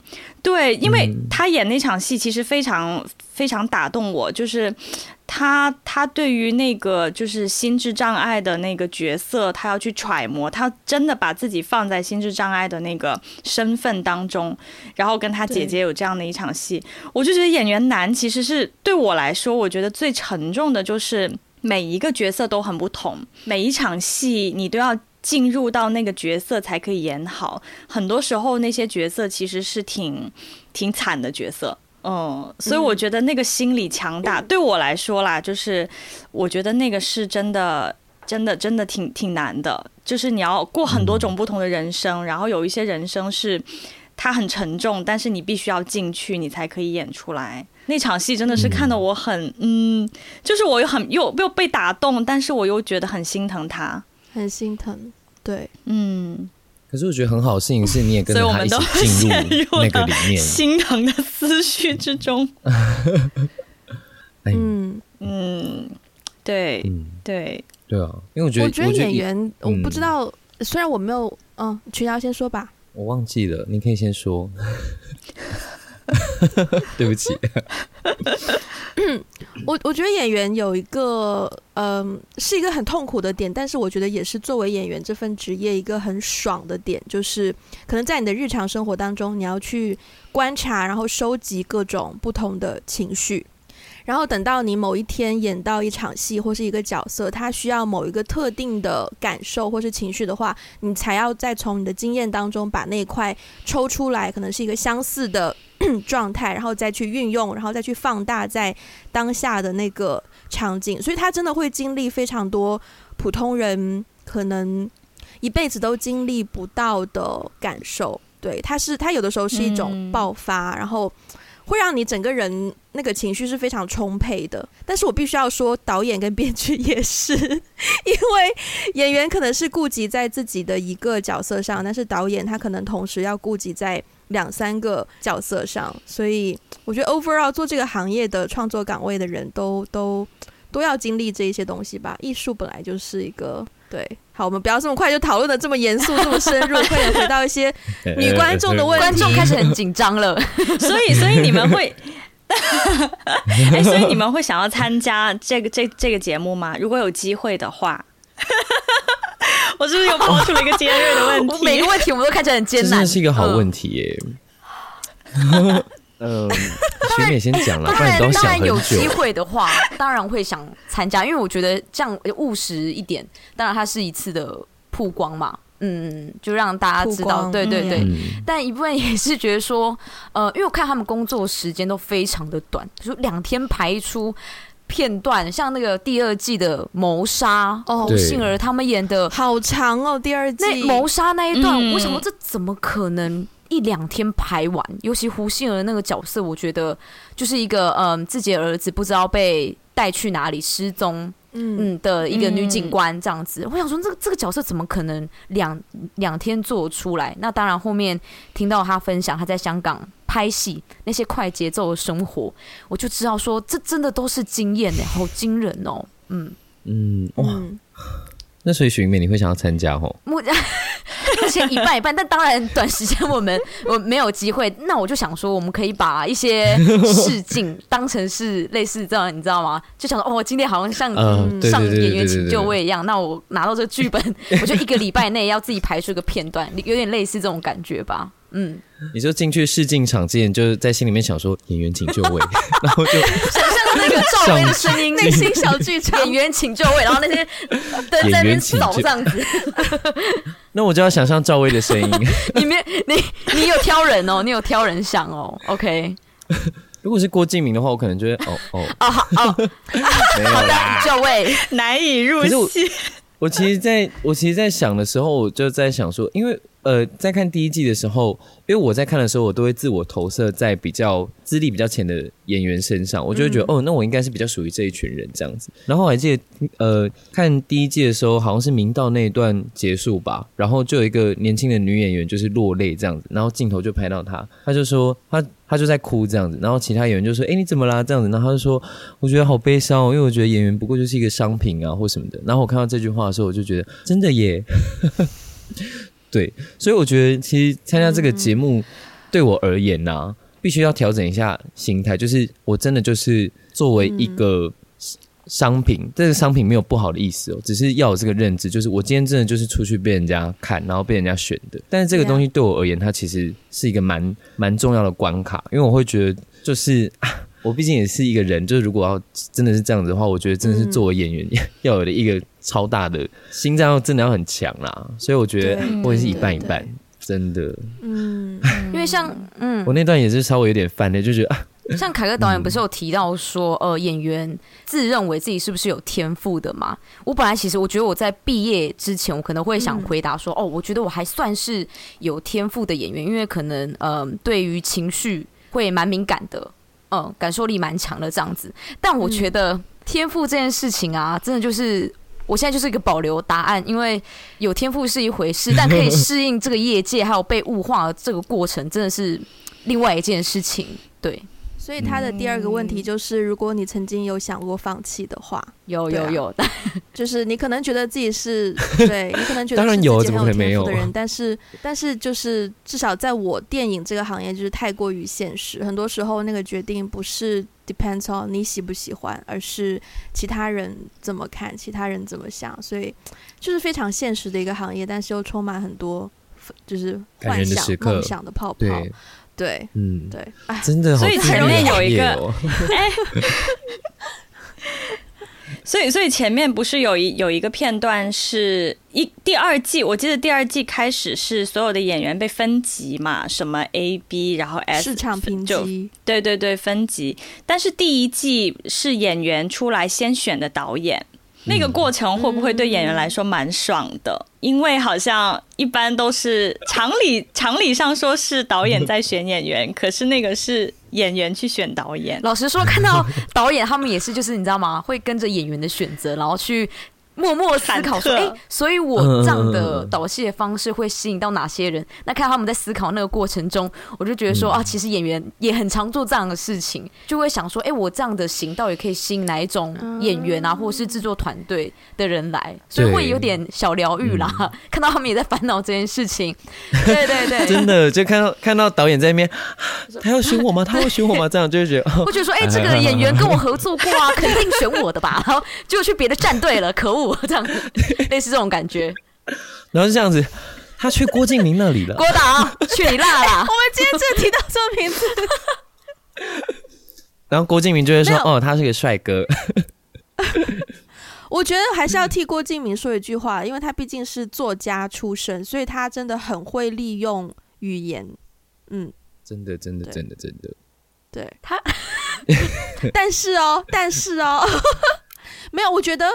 对，因为他演那场戏其实非常非常打动我，就是他他对于那个就是心智障碍的那个角色，他要去揣摩，他真的把自己放在心智障碍的那个身份当中，然后跟他姐姐有这样的一场戏，我就觉得演员难，其实是对我来说，我觉得最沉重的就是每一个角色都很不同，每一场戏你都要。进入到那个角色才可以演好，很多时候那些角色其实是挺挺惨的角色，嗯，所以我觉得那个心理强大，对我来说啦，就是我觉得那个是真的，真的，真的挺挺难的，就是你要过很多种不同的人生，然后有一些人生是它很沉重，但是你必须要进去，你才可以演出来。那场戏真的是看得我很，嗯，就是我又很又又被打动，但是我又觉得很心疼他。很心疼，对，嗯。可是我觉得很好的事情是，你也跟着他一起进入 那个里面，心疼的思绪之中。嗯。嗯，对，嗯，对，对啊，因为我觉得，我觉得演员，我，我不知道，嗯，虽然我没有，嗯，群瑶先说吧，我忘记了，你可以先说。对不起。我我觉得演员有一个，嗯，是一个很痛苦的点，但是我觉得也是作为演员这份职业一个很爽的点，就是可能在你的日常生活当中，你要去观察，然后收集各种不同的情绪。然后等到你某一天演到一场戏或是一个角色，他需要某一个特定的感受或是情绪的话，你才要再从你的经验当中把那一块抽出来，可能是一个相似的 状态，然后再去运用，然后再去放大在当下的那个场景。所以他真的会经历非常多普通人可能一辈子都经历不到的感受。对，他是他有的时候是一种爆发，然后。会让你整个人那个情绪是非常充沛的，但是我必须要说，导演跟编剧也是，因为演员可能是顾及在自己的一个角色上，但是导演他可能同时要顾及在两三个角色上，所以我觉得 overall 做这个行业的创作岗位的人都都都要经历这一些东西吧。艺术本来就是一个。对，好，我们不要这么快就讨论的这么严肃、这么深入，快点回到一些 女观众的问题。观众开始很紧张了，所以，所以你们会，哎，所以你们会想要参加这个这这个节目吗？如果有机会的话，我是不是又抛出了一个尖锐的问题？每个问题我们都看起来很艰难，这是一个好问题耶。嗯嗯，学妹先讲了，不然。当然有机会的话，当然会想参加，因为我觉得这样务实一点。当然，它是一次的曝光嘛，嗯，就让大家知道，对对对。嗯、但一部分也是觉得说，呃，因为我看他们工作时间都非常的短，就两天拍一出片段，像那个第二季的谋杀哦，胡杏儿他们演的好长哦，第二季那谋杀那一段，我想说这怎么可能？一两天拍完，尤其胡杏儿那个角色，我觉得就是一个嗯，自己的儿子不知道被带去哪里失踪，嗯的一个女警官这样子。嗯、我想说，这个这个角色怎么可能两两天做出来？那当然，后面听到他分享他在香港拍戏那些快节奏的生活，我就知道说，这真的都是经验呢，好惊人哦。嗯嗯哇，那所以许妹你会想要参加吼？目前一半一半，但当然短时间我们我没有机会。那我就想说，我们可以把一些试镜 当成是类似这样，你知道吗？就想说，哦，今天好像像上演员请就位一样。那我拿到这个剧本，我就一个礼拜内要自己排出一个片段，有点类似这种感觉吧。嗯，你就进去试镜场之前，就是在心里面想说演员请就位，然后就那个赵薇的声音，内心小剧场，演员请就位，然后那些灯 在那边扫这样子。那我就要想象赵薇的声音。你没你你有挑人哦，你有挑人想哦。OK，如果是郭敬明的话，我可能觉得哦哦哦好哦，没有啦，就位难以入戏。我其实在我其实，在想的时候，我就在想说，因为。呃，在看第一季的时候，因为我在看的时候，我都会自我投射在比较资历比较浅的演员身上，我就会觉得，嗯、哦，那我应该是比较属于这一群人这样子。然后我还记得，呃，看第一季的时候，好像是明道那一段结束吧，然后就有一个年轻的女演员就是落泪这样子，然后镜头就拍到她，她就说她她就在哭这样子，然后其他演员就说，哎，你怎么啦？这样子，然后她就说，我觉得好悲伤哦，因为我觉得演员不过就是一个商品啊或什么的。然后我看到这句话的时候，我就觉得真的耶。对，所以我觉得其实参加这个节目对我而言呢、啊，必须要调整一下心态，就是我真的就是作为一个商品，这个商品没有不好的意思哦，只是要有这个认知，就是我今天真的就是出去被人家看，然后被人家选的。但是这个东西对我而言，它其实是一个蛮蛮重要的关卡，因为我会觉得就是。我毕竟也是一个人，就是如果要真的是这样子的话，我觉得真的是作为演员 要有的一个超大的心脏，要真的要很强啦。所以我觉得我也是一半一半，真的。嗯，因为像嗯，我那段也是稍微有点烦的，就觉得啊，像凯哥导演不是有提到说，呃，演员自认为自己是不是有天赋的嘛？我本来其实我觉得我在毕业之前，我可能会想回答说，哦，我觉得我还算是有天赋的演员，因为可能嗯、呃，对于情绪会蛮敏感的。嗯，感受力蛮强的这样子，但我觉得天赋这件事情啊，真的就是我现在就是一个保留答案，因为有天赋是一回事，但可以适应这个业界还有被物化的这个过程，真的是另外一件事情。对。所以他的第二个问题就是，如果你曾经有想过放弃的话，有有有，就是你可能觉得自己是对，你可能觉得是自己很有天赋的人，但是但是就是至少在我电影这个行业就是太过于现实，很多时候那个决定不是 depends on 你喜不喜欢，而是其他人怎么看，其他人怎么想，所以就是非常现实的一个行业，但是又充满很多就是幻想梦想的泡泡。对，嗯，对，真的好，所以前面有一个，哎，所以所以前面不是有一有一个片段是一第二季，我记得第二季开始是所有的演员被分级嘛，什么 A B，然后 S 市场评级，对对对，分级，但是第一季是演员出来先选的导演。那个过程会不会对演员来说蛮爽的？因为好像一般都是常理 常理上说是导演在选演员，可是那个是演员去选导演。老实说，看到导演他们也是，就是你知道吗？会跟着演员的选择，然后去。默默思考说：“哎、欸，所以我这样的导戏的方式会吸引到哪些人？嗯、那看他们在思考那个过程中，我就觉得说、嗯、啊，其实演员也很常做这样的事情，就会想说：哎、欸，我这样的型到底可以吸引哪一种演员啊，或者是制作团队的人来？所以会有点小疗愈啦、嗯。看到他们也在烦恼这件事情，对对对，真的就看到看到导演在那边，他要选我吗？他会选我吗？这样就会觉得，我觉得说：哎、欸，这个演员跟我合作过啊，肯定选我的吧？然后就去别的战队了，可恶！” 这样类似这种感觉，然后是这样子，他去郭敬明那里了。郭导，去你那了、欸。我们今天只提到这个名字，然后郭敬明就会说：“哦，他是个帅哥。”我觉得还是要替郭敬明说一句话，因为他毕竟是作家出身，所以他真的很会利用语言。嗯，真的，真的，真的，真的，对他。但是哦，但是哦，没有，我觉得。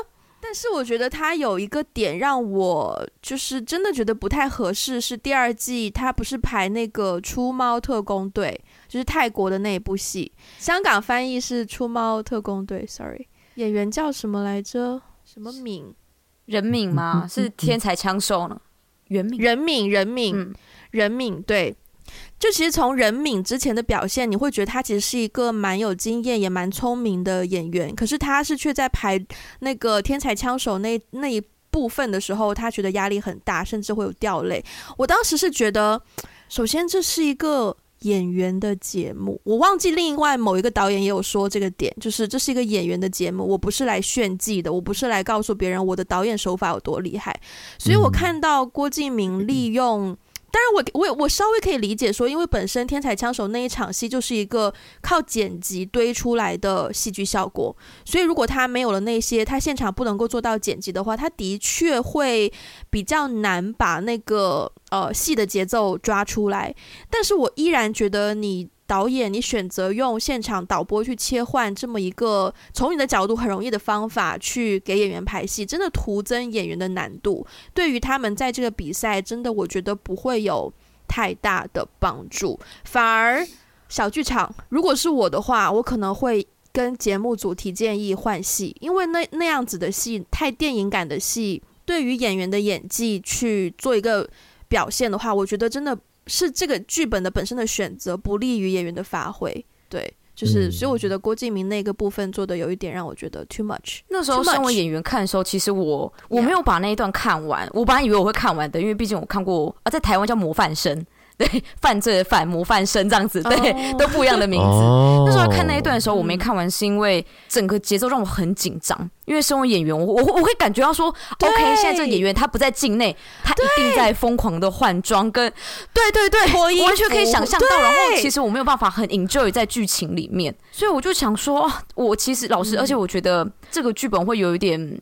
但是我觉得他有一个点让我就是真的觉得不太合适，是第二季他不是排那个《出猫特工队》，就是泰国的那一部戏，香港翻译是《出猫特工队》，sorry，演员叫什么来着？什么敏？任敏吗？是天才枪手呢？任敏？任敏？任敏？任敏？对。就其实从任敏之前的表现，你会觉得他其实是一个蛮有经验也蛮聪明的演员。可是他是却在排那个天才枪手那那一部分的时候，他觉得压力很大，甚至会有掉泪。我当时是觉得，首先这是一个演员的节目，我忘记另外某一个导演也有说这个点，就是这是一个演员的节目，我不是来炫技的，我不是来告诉别人我的导演手法有多厉害。所以我看到郭敬明利用。当然我，我我我稍微可以理解说，因为本身《天才枪手》那一场戏就是一个靠剪辑堆出来的戏剧效果，所以如果他没有了那些，他现场不能够做到剪辑的话，他的确会比较难把那个呃戏的节奏抓出来。但是我依然觉得你导演你选择用现场导播去切换这么一个从你的角度很容易的方法去给演员排戏，真的徒增演员的难度。对于他们在这个比赛，真的我觉得不会有太大的帮助。反而小剧场，如果是我的话，我可能会跟节目组提建议换戏，因为那那样子的戏太电影感的戏，对于演员的演技去做一个表现的话，我觉得真的。是这个剧本的本身的选择不利于演员的发挥，对，就是、嗯、所以我觉得郭敬明那个部分做的有一点让我觉得 too much。那时候身为演员看的时候，其实我我没有把那一段看完.我本来以为我会看完的，因为毕竟我看过啊，在台湾叫模范生。对，犯罪的犯，模范生这样子，对，oh. 都不一样的名字。Oh. 那时候看那一段的时候，我没看完，是因为整个节奏让我很紧张。因为身为演员，我我我会感觉到说，OK，现在这个演员他不在境内，他一定在疯狂的换装，跟对对对，我完全可以想象到。然后其实我没有办法很 enjoy 在剧情里面，所以我就想说，我其实老师，而且我觉得这个剧本会有一点，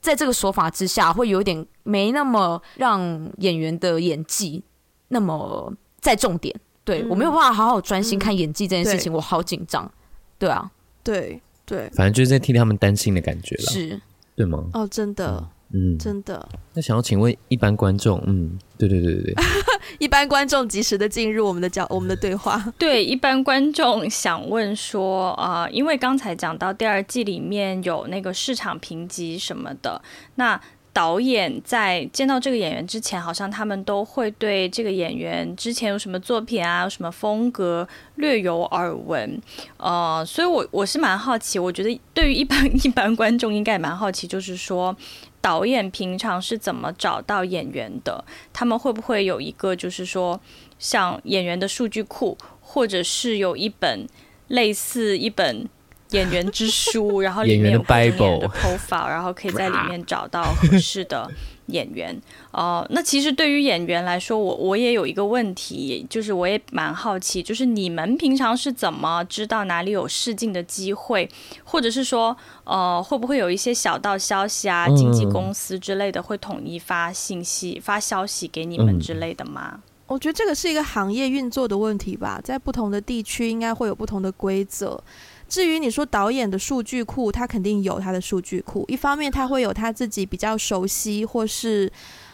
在这个手法之下，会有一点没那么让演员的演技。那么在重点，对、嗯、我没有办法好好专心看演技这件事情，嗯、我好紧张。对啊，对对，反正就是在替他们担心的感觉了，是，对吗？哦，真的，嗯，真的。那想要请问一般观众，嗯，对对对对对，一般观众及时的进入我们的角，我们的对话。对，一般观众想问说，啊、呃，因为刚才讲到第二季里面有那个市场评级什么的，那。导演在见到这个演员之前，好像他们都会对这个演员之前有什么作品啊、有什么风格略有耳闻，呃，所以我我是蛮好奇，我觉得对于一般一般观众应该也蛮好奇，就是说导演平常是怎么找到演员的？他们会不会有一个就是说像演员的数据库，或者是有一本类似一本。演员之书，然后里面有各种演员的 profile，然后可以在里面找到合适的演员。哦、呃，那其实对于演员来说，我我也有一个问题，就是我也蛮好奇，就是你们平常是怎么知道哪里有试镜的机会，或者是说，呃，会不会有一些小道消息啊，经纪公司之类的会统一发信息、发消息给你们之类的吗？我觉得这个是一个行业运作的问题吧，在不同的地区应该会有不同的规则。至于你说导演的数据库，他肯定有他的数据库。一方面，他会有他自己比较熟悉或是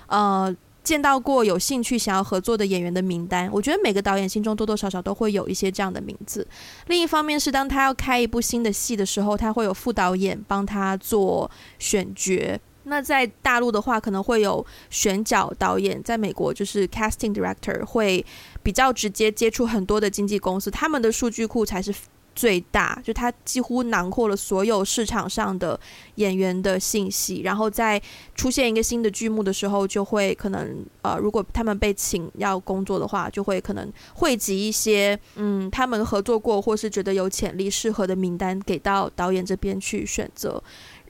呃见到过有兴趣想要合作的演员的名单。我觉得每个导演心中多多少少都会有一些这样的名字。另一方面是，当他要开一部新的戏的时候，他会有副导演帮他做选角。那在大陆的话，可能会有选角导演；在美国，就是 casting director 会比较直接接触很多的经纪公司，他们的数据库才是。最大就它几乎囊括了所有市场上的演员的信息，然后在出现一个新的剧目的时候，就会可能呃，如果他们被请要工作的话，就会可能汇集一些嗯，他们合作过或是觉得有潜力适合的名单给到导演这边去选择。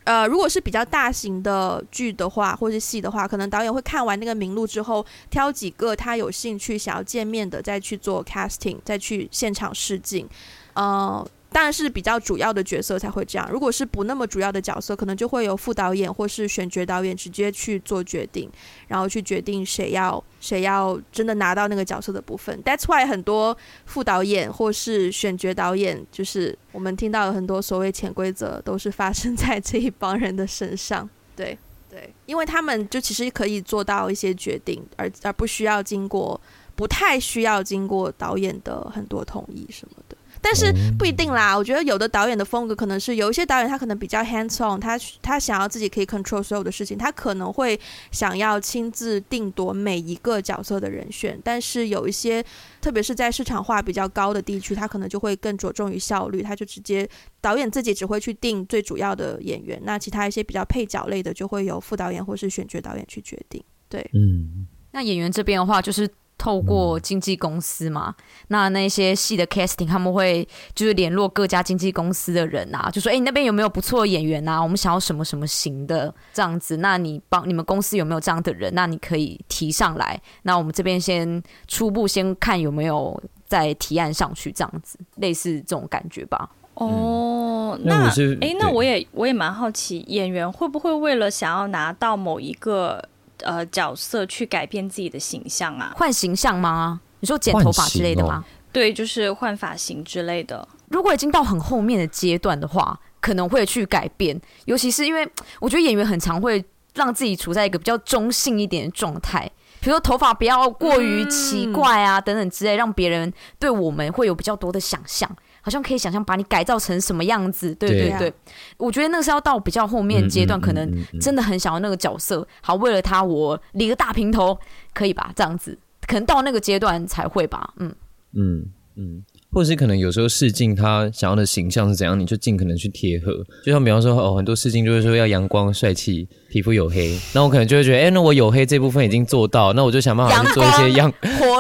呃，如果是比较大型的剧的话，或是戏的话，可能导演会看完那个名录之后，挑几个他有兴趣想要见面的，再去做 casting，再去现场试镜。呃，当然是比较主要的角色才会这样。如果是不那么主要的角色，可能就会由副导演或是选角导演直接去做决定，然后去决定谁要谁要真的拿到那个角色的部分。That's why 很多副导演或是选角导演，就是我们听到有很多所谓潜规则，都是发生在这一帮人的身上。对对，因为他们就其实可以做到一些决定，而而不需要经过，不太需要经过导演的很多同意什么。但是不一定啦，我觉得有的导演的风格可能是有一些导演他可能比较 hands on，他他想要自己可以 control 所有的事情，他可能会想要亲自定夺每一个角色的人选。但是有一些，特别是在市场化比较高的地区，他可能就会更着重于效率，他就直接导演自己只会去定最主要的演员，那其他一些比较配角类的就会由副导演或是选角导演去决定。对，嗯，那演员这边的话就是。透过经纪公司嘛，那那些戏的 casting 他们会就是联络各家经纪公司的人啊，就说哎、欸，你那边有没有不错的演员啊？我们想要什么什么型的这样子，那你帮你们公司有没有这样的人？那你可以提上来，那我们这边先初步先看有没有再提案上去，这样子类似这种感觉吧。哦，那哎、欸，那我也我也蛮好奇，演员会不会为了想要拿到某一个。呃，角色去改变自己的形象啊？换形象吗？你说剪头发之类的吗？对，就是换发型之类的。如果已经到很后面的阶段的话，可能会去改变，尤其是因为我觉得演员很常会让自己处在一个比较中性一点的状态，比如说头发不要过于奇怪啊，等等之类，让别人对我们会有比较多的想象。好像可以想象把你改造成什么样子，对对对，我觉得那个是要到比较后面阶段，可能真的很想要那个角色，好为了他我理个大平头，可以吧？这样子，可能到那个阶段才会吧，嗯嗯嗯，或者是可能有时候试镜他想要的形象是怎样，你就尽可能去贴合。就像比方说哦，很多试镜就是说要阳光帅气，皮肤黝黑，那我可能就会觉得，哎、欸，那我黝黑这部分已经做到，那我就想办法去做一些阳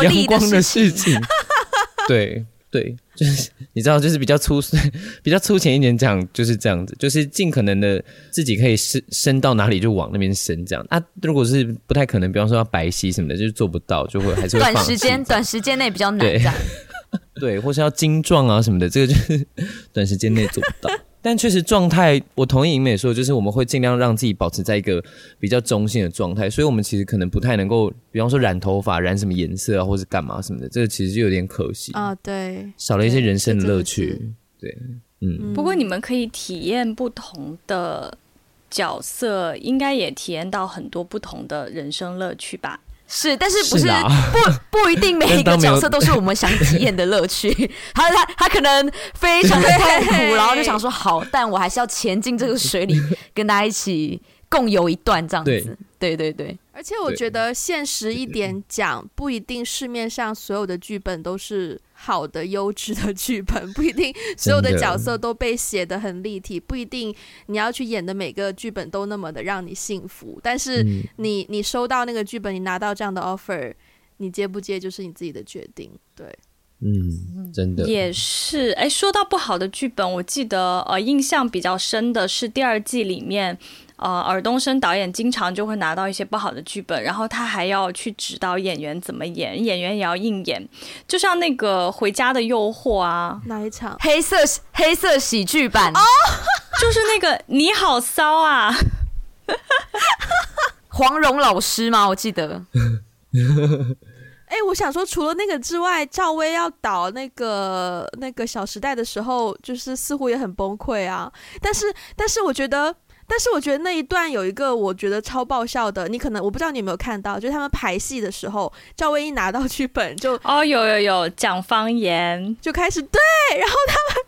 阳光的事情，对。对，就是 你知道，就是比较粗、比较粗浅一点讲，就是这样子，就是尽可能的自己可以伸伸到哪里就往那边伸，这样。啊，如果是不太可能，比方说要白皙什么的，就是做不到，就会还是会短时间短时间内比较难对，或是要精壮啊什么的，这个就是短时间内做不到。但确实状态，我同意银美说，就是我们会尽量让自己保持在一个比较中性的状态，所以我们其实可能不太能够，比方说染头发、染什么颜色啊，或是干嘛什么的，这个其实就有点可惜啊，对，少了一些人生的乐趣。对，嗯。不过你们可以体验不同的角色，应该也体验到很多不同的人生乐趣吧。是，但是不是，是不不一定每一个角色都是我们想体验的乐趣。他他他可能非常的痛苦，然后就想说好，但我还是要潜进这个水里，跟大家一起共游一段这样子。对对对对。而且我觉得现实一点讲，不一定市面上所有的剧本都是好的优质的剧本，不一定所有的角色都被写得很立体，不一定你要去演的每个剧本都那么的让你幸福。但是你你收到那个剧本，你拿到这样的 offer，你接不接就是你自己的决定。对，嗯，真的也是。哎，说到不好的剧本，我记得呃，印象比较深的是第二季里面。呃，尔冬升导演经常就会拿到一些不好的剧本，然后他还要去指导演员怎么演，演员也要硬演。就像那个《回家的诱惑》啊，哪一场？黑色黑色喜剧版哦，就是那个你好骚啊，黄蓉老师吗？我记得。哎、欸，我想说，除了那个之外，赵薇要导那个那个《小时代》的时候，就是似乎也很崩溃啊。但是，但是我觉得。但是我觉得那一段有一个我觉得超爆笑的，你可能我不知道你有没有看到，就是他们排戏的时候，赵薇一拿到剧本就哦有有有讲方言，就开始对，然后他们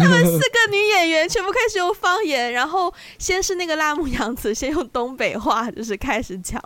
他们四个女演员全部开始用方言，然后先是那个辣目洋子先用东北话就是开始讲，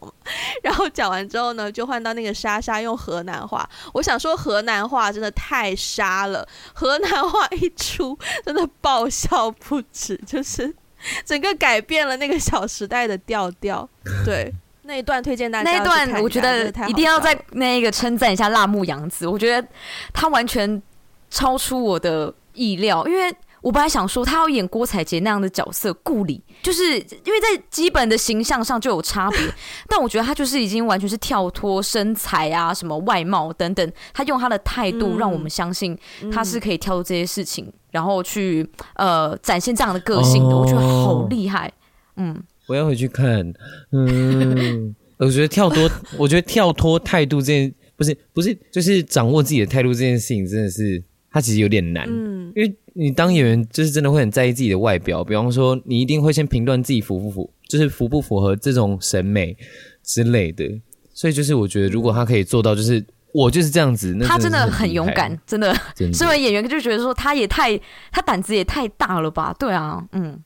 然后讲完之后呢，就换到那个莎莎用河南话。我想说河南话真的太沙了，河南话一出真的爆笑不止，就是。整个改变了那个《小时代》的调调，对那一段推荐大家。那一段我觉得一定要在那一个称赞一下辣目洋子，我觉得他完全超出我的意料，因为。我本来想说他要演郭采洁那样的角色，顾里，就是因为在基本的形象上就有差别，但我觉得他就是已经完全是跳脱身材啊、什么外貌等等，他用他的态度让我们相信他是可以跳出这些事情，嗯、然后去呃展现这样的个性的，哦、我觉得好厉害。嗯，我要回去看。嗯，我觉得跳脱，我觉得跳脱态度这件不是不是就是掌握自己的态度这件事情，真的是他其实有点难。嗯，因为。你当演员就是真的会很在意自己的外表，比方说你一定会先评断自己符不符，就是符不符合这种审美之类的。所以就是我觉得，如果他可以做到，就是我就是这样子，他真的很勇敢，真的。身为演员就觉得说他也太他胆子也太大了吧？对啊，嗯。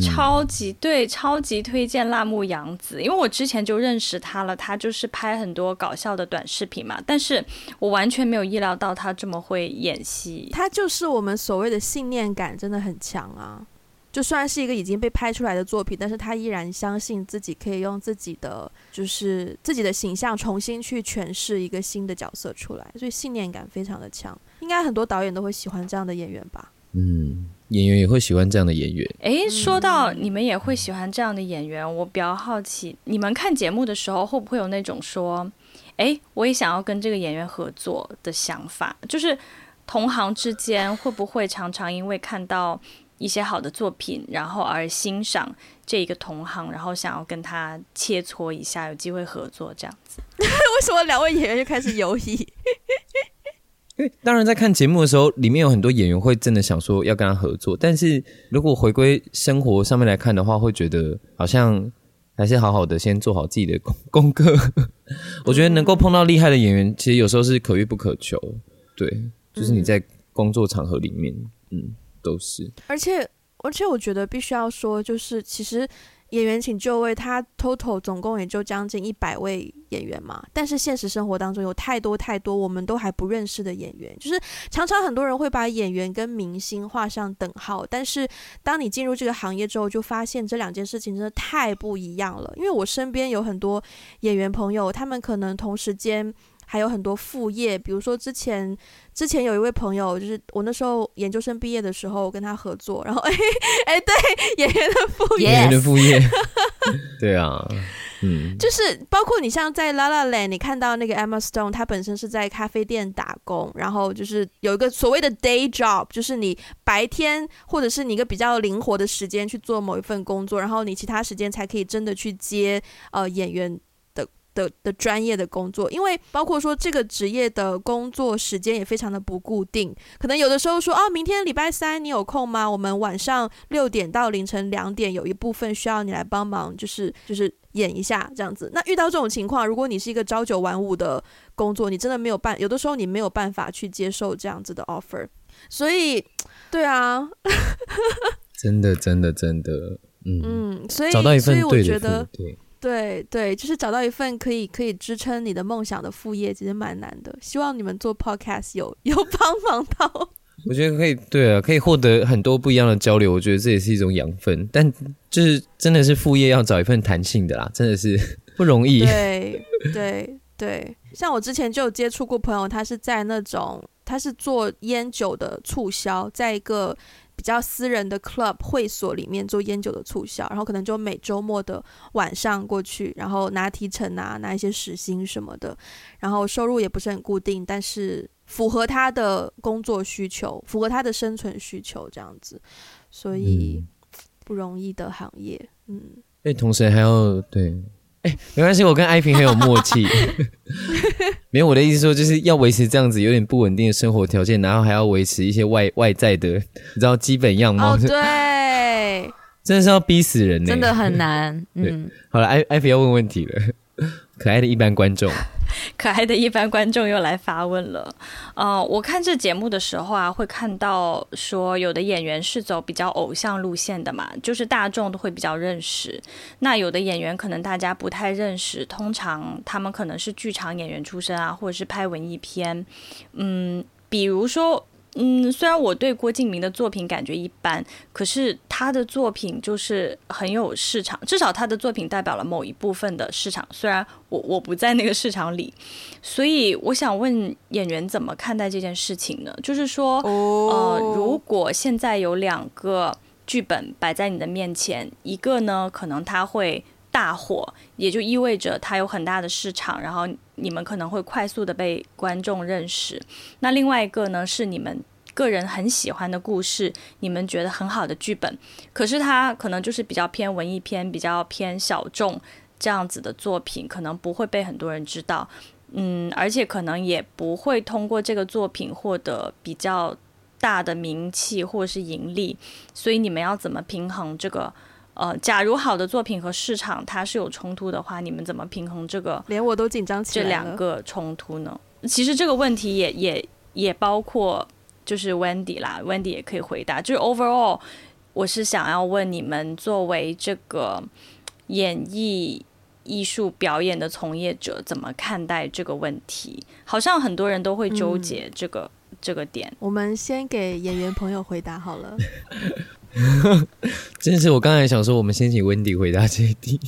超级对，超级推荐辣目洋子，因为我之前就认识他了，他就是拍很多搞笑的短视频嘛，但是我完全没有意料到他这么会演戏。他就是我们所谓的信念感真的很强啊，就算是一个已经被拍出来的作品，但是他依然相信自己可以用自己的就是自己的形象重新去诠释一个新的角色出来，所以信念感非常的强，应该很多导演都会喜欢这样的演员吧？嗯。演员也会喜欢这样的演员。诶，说到你们也会喜欢这样的演员，我比较好奇，你们看节目的时候会不会有那种说，诶，我也想要跟这个演员合作的想法？就是同行之间会不会常常因为看到一些好的作品，然后而欣赏这一个同行，然后想要跟他切磋一下，有机会合作这样子？为什么两位演员就开始犹豫？因 为当然在看节目的时候，里面有很多演员会真的想说要跟他合作，但是如果回归生活上面来看的话，会觉得好像还是好好的先做好自己的功功课。我觉得能够碰到厉害的演员，其实有时候是可遇不可求。对，就是你在工作场合里面，嗯，嗯，都是。而且，而且我觉得必须要说，就是其实。演员请就位，他 total 总共也就将近一百位演员嘛。但是现实生活当中有太多太多我们都还不认识的演员，就是常常很多人会把演员跟明星画上等号。但是当你进入这个行业之后，就发现这两件事情真的太不一样了。因为我身边有很多演员朋友，他们可能同时间。还有很多副业，比如说之前之前有一位朋友，就是我那时候研究生毕业的时候我跟他合作，然后哎哎，对，演员的副业，演员的副业，对啊，嗯，就是包括你像在《La La Land》，你看到那个 Emma Stone，她本身是在咖啡店打工，然后就是有一个所谓的 day job，就是你白天或者是你一个比较灵活的时间去做某一份工作，然后你其他时间才可以真的去接呃演员。的的专业的工作，因为包括说这个职业的工作时间也非常的不固定，可能有的时候说哦，明天礼拜三你有空吗？我们晚上六点到凌晨两点有一部分需要你来帮忙，就是就是演一下这样子。那遇到这种情况，如果你是一个朝九晚五的工作，你真的没有办，有的时候你没有办法去接受这样子的 offer。所以，对啊，真的真的真的，嗯嗯，所以找到一份对的所以我觉得对。对对，就是找到一份可以可以支撑你的梦想的副业，其实蛮难的。希望你们做 podcast 有有 帮忙到。我觉得可以，对啊，可以获得很多不一样的交流。我觉得这也是一种养分，但就是真的是副业要找一份弹性的啦，真的是 不容易。对对对，像我之前就有接触过朋友，他是在那种他是做烟酒的促销，在一个。比较私人的 club 会所里面做烟酒的促销，然后可能就每周末的晚上过去，然后拿提成啊，拿一些时薪什么的，然后收入也不是很固定，但是符合他的工作需求，符合他的生存需求这样子，所以不容易的行业，嗯。哎，同时还要对。哎，没关系，我跟艾萍很有默契。没有我的意思说，就是要维持这样子有点不稳定的生活条件，然后还要维持一些外外在的，你知道基本样貌。哦，对，真的是要逼死人呢，真的很难。嗯，好了，艾艾萍要问问题了，可爱的一般观众。可爱的一般观众又来发问了，呃，我看这节目的时候啊，会看到说有的演员是走比较偶像路线的嘛，就是大众都会比较认识。那有的演员可能大家不太认识，通常他们可能是剧场演员出身啊，或者是拍文艺片，嗯，比如说。嗯，虽然我对郭敬明的作品感觉一般，可是他的作品就是很有市场，至少他的作品代表了某一部分的市场。虽然我我不在那个市场里，所以我想问演员怎么看待这件事情呢？就是说，呃，如果现在有两个剧本摆在你的面前，一个呢，可能他会。大火也就意味着它有很大的市场，然后你们可能会快速的被观众认识。那另外一个呢，是你们个人很喜欢的故事，你们觉得很好的剧本，可是它可能就是比较偏文艺片，比较偏小众这样子的作品，可能不会被很多人知道。嗯，而且可能也不会通过这个作品获得比较大的名气或是盈利。所以你们要怎么平衡这个？呃，假如好的作品和市场它是有冲突的话，你们怎么平衡这个？连我都紧张起来了。这两个冲突呢？其实这个问题也也也包括就是 Wendy 啦，Wendy 也可以回答。就是 overall，我是想要问你们，作为这个演艺艺术表演的从业者，怎么看待这个问题？好像很多人都会纠结这个、嗯、这个点。我们先给演员朋友回答好了。真是，我刚才想说，我们先请 Wendy 回答这一题，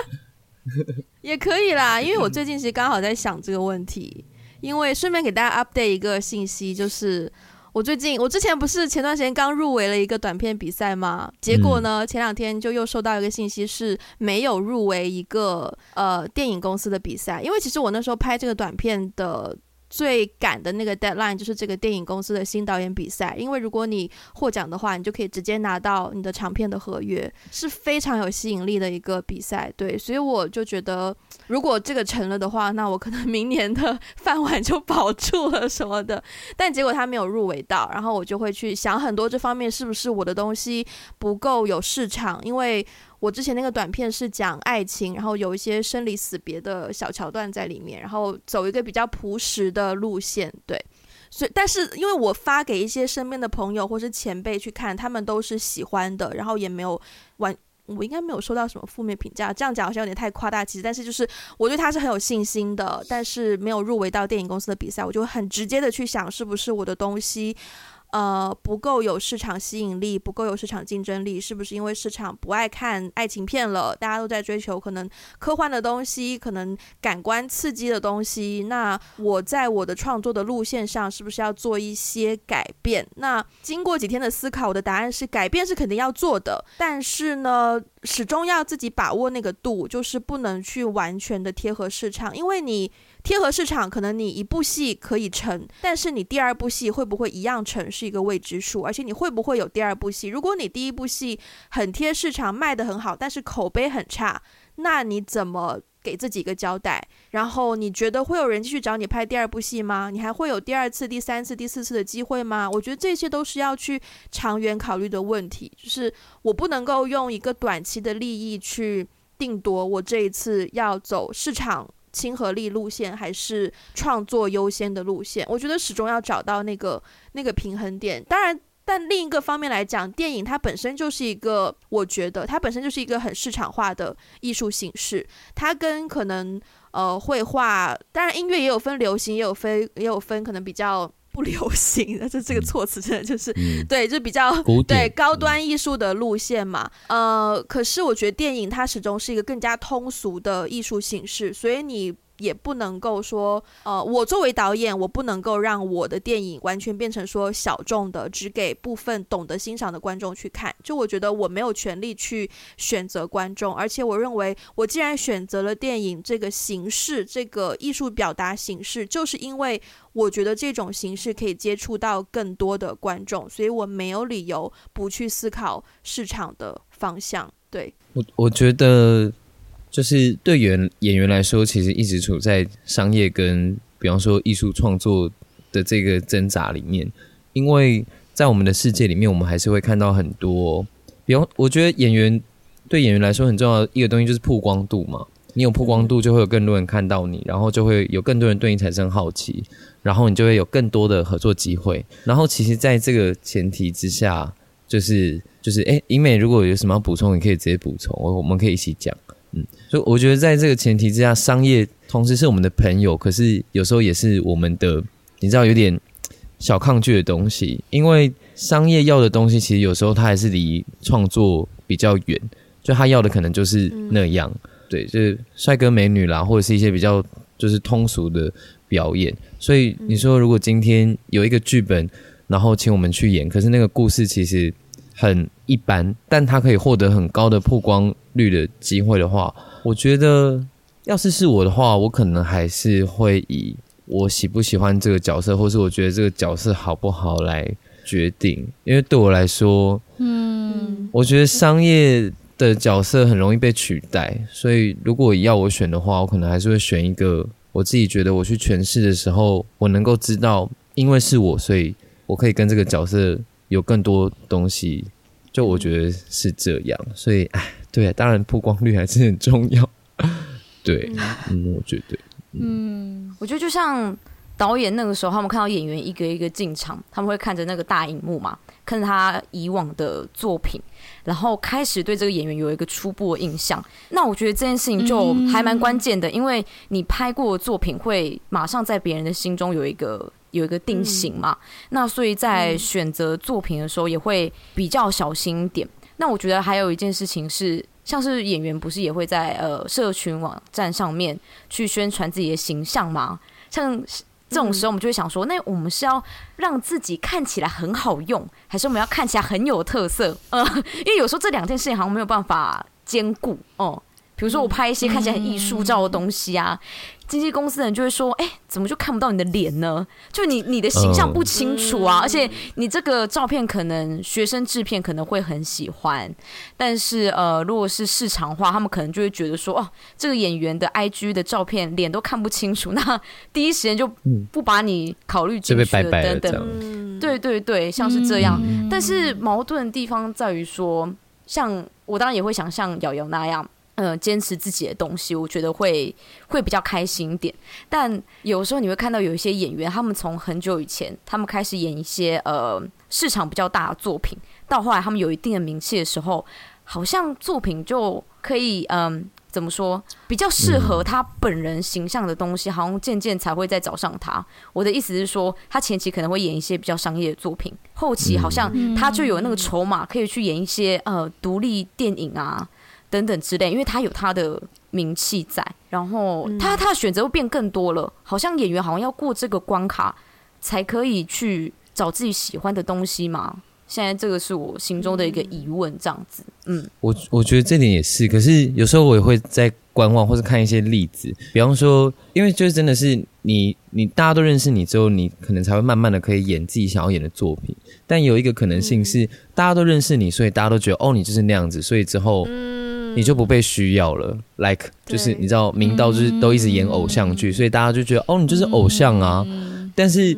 也可以啦。因为我最近其实刚好在想这个问题，因为顺便给大家 update 一个信息，就是我最近，我之前不是前段时间刚入围了一个短片比赛吗？结果呢，前两天就又收到一个信息，是没有入围一个呃电影公司的比赛。因为其实我那时候拍这个短片的。最赶的那个 deadline 就是这个电影公司的新导演比赛，因为如果你获奖的话，你就可以直接拿到你的长片的合约，是非常有吸引力的一个比赛。对，所以我就觉得，如果这个成了的话，那我可能明年的 饭碗就保住了什么的。但结果他没有入围到，然后我就会去想很多这方面是不是我的东西不够有市场，因为。我之前那个短片是讲爱情，然后有一些生离死别的小桥段在里面，然后走一个比较朴实的路线，对。所以，但是因为我发给一些身边的朋友或是前辈去看，他们都是喜欢的，然后也没有完，我应该没有收到什么负面评价。这样讲好像有点太夸大其实，但是就是我对他是很有信心的。但是没有入围到电影公司的比赛，我就很直接的去想，是不是我的东西。呃，不够有市场吸引力，不够有市场竞争力，是不是因为市场不爱看爱情片了？大家都在追求可能科幻的东西，可能感官刺激的东西。那我在我的创作的路线上，是不是要做一些改变？那经过几天的思考，我的答案是改变是肯定要做的，但是呢，始终要自己把握那个度，就是不能去完全的贴合市场，因为你。贴合市场，可能你一部戏可以成，但是你第二部戏会不会一样成是一个未知数。而且你会不会有第二部戏？如果你第一部戏很贴市场，卖得很好，但是口碑很差，那你怎么给自己一个交代？然后你觉得会有人继续找你拍第二部戏吗？你还会有第二次、第三次、第四次的机会吗？我觉得这些都是要去长远考虑的问题。就是我不能够用一个短期的利益去定夺我这一次要走市场。亲和力路线还是创作优先的路线，我觉得始终要找到那个那个平衡点。当然，但另一个方面来讲，电影它本身就是一个，我觉得它本身就是一个很市场化的艺术形式。它跟可能呃绘画，当然音乐也有分流行，也有分也有分可能比较。不流行，但是这个措辞真的就是、嗯、对，就比较对高端艺术的路线嘛。呃，可是我觉得电影它始终是一个更加通俗的艺术形式，所以你。也不能够说，呃，我作为导演，我不能够让我的电影完全变成说小众的，只给部分懂得欣赏的观众去看。就我觉得我没有权利去选择观众，而且我认为，我既然选择了电影这个形式，这个艺术表达形式，就是因为我觉得这种形式可以接触到更多的观众，所以我没有理由不去思考市场的方向。对，我我觉得。就是对演演员来说，其实一直处在商业跟比方说艺术创作的这个挣扎里面，因为在我们的世界里面，我们还是会看到很多，比方我觉得演员对演员来说很重要的一个东西就是曝光度嘛，你有曝光度，就会有更多人看到你，然后就会有更多人对你产生好奇，然后你就会有更多的合作机会，然后其实在这个前提之下，就是就是哎，英美如果有什么要补充，你可以直接补充，我我们可以一起讲。嗯，所以我觉得在这个前提之下，商业同时是我们的朋友，可是有时候也是我们的，你知道有点小抗拒的东西。因为商业要的东西，其实有时候它还是离创作比较远，就他要的可能就是那样，对，就是帅哥美女啦，或者是一些比较就是通俗的表演。所以你说，如果今天有一个剧本，然后请我们去演，可是那个故事其实很一般，但他可以获得很高的曝光率的机会的话，我觉得要是是我的话，我可能还是会以我喜不喜欢这个角色，或是我觉得这个角色好不好来决定。因为对我来说，嗯，我觉得商业的角色很容易被取代，所以如果要我选的话，我可能还是会选一个我自己觉得我去诠释的时候，我能够知道，因为是我，所以我可以跟这个角色有更多东西。就我觉得是这样，所以哎。对啊，当然曝光率还是很重要。对，嗯，我觉得，嗯，嗯，我觉得就像导演那个时候，他们看到演员一个一个进场，他们会看着那个大荧幕嘛，看着他以往的作品，然后开始对这个演员有一个初步的印象。那我觉得这件事情就还蛮关键的，嗯，因为你拍过的作品会马上在别人的心中有一个有一个定型嘛。嗯，那所以在选择作品的时候也会比较小心一点。那我觉得还有一件事情是，像是演员不是也会在呃社群网站上面去宣传自己的形象吗？像这种时候，我们就会想说，那我们是要让自己看起来很好用，还是我们要看起来很有特色？呃，因为有时候这两件事情好像没有办法兼顾哦。比如说我拍一些看起来很艺术照的东西啊。经纪公司的人就会说：“哎、欸，怎么就看不到你的脸呢？就你你的形象不清楚啊，而且你这个照片可能学生制片可能会很喜欢，但是呃，如果是市场化，他们可能就会觉得说，哦，这个演员的 IG 的照片脸都看不清楚，那第一时间就不把你考虑进去了，等等。对对对，像是这样。但是矛盾的地方在于说，像我当然也会想像瑶瑶那样。”呃，坚持自己的东西，我觉得会会比较开心一点。但有时候你会看到有一些演员，他们从很久以前，他们开始演一些呃市场比较大的作品，到后来他们有一定的名气的时候，好像作品就可以嗯、呃、怎么说，比较适合他本人形象的东西，好像渐渐才会再找上他。我的意思是说，他前期可能会演一些比较商业的作品，后期好像他就有那个筹码可以去演一些呃独立电影啊。等等之类，因为他有他的名气在，然后他他的选择会变更多了。好像演员好像要过这个关卡，才可以去找自己喜欢的东西嘛。现在这个是我心中的一个疑问，这样子。嗯，我我觉得这点也是，可是有时候我也会在观望，或是看一些例子，比方说，因为就是真的是你你大家都认识你之后，你可能才会慢慢的可以演自己想要演的作品。但有一个可能性是，大家都认识你，所以大家都觉得哦，你就是那样子，所以之后。你就不被需要了，like 就是你知道，明道就是都一直演偶像剧，所以大家就觉得哦，你就是偶像啊。但是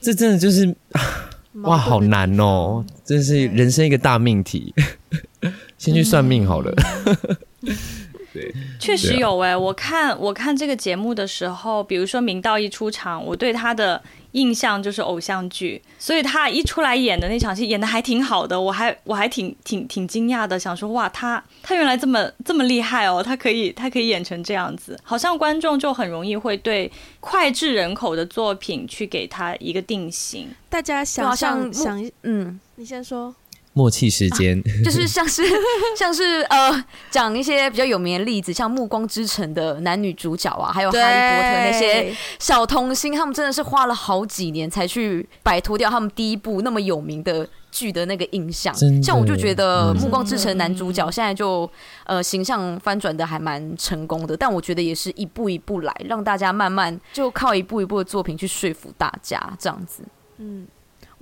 这真的就是哇，好难哦，真是人生一个大命题。先去算命好了。对，确实有哎，我看我看这个节目的时候，比如说明道一出场，我对他的。印象就是偶像剧，所以他一出来演的那场戏演的还挺好的，我还我还挺挺挺惊讶的，想说哇，他他原来这么这么厉害哦，他可以他可以演成这样子，好像观众就很容易会对脍炙人口的作品去给他一个定型。大家想象想嗯，你先说。默契时间、啊，就是像是 像是呃，讲一些比较有名的例子，像《暮光之城》的男女主角啊，还有《哈利波特》那些小童星，他们真的是花了好几年才去摆脱掉他们第一部那么有名的剧的那个印象。像我就觉得《暮光之城》男主角现在就呃形象翻转的还蛮成功的，但我觉得也是一步一步来，让大家慢慢就靠一步一步的作品去说服大家这样子。嗯。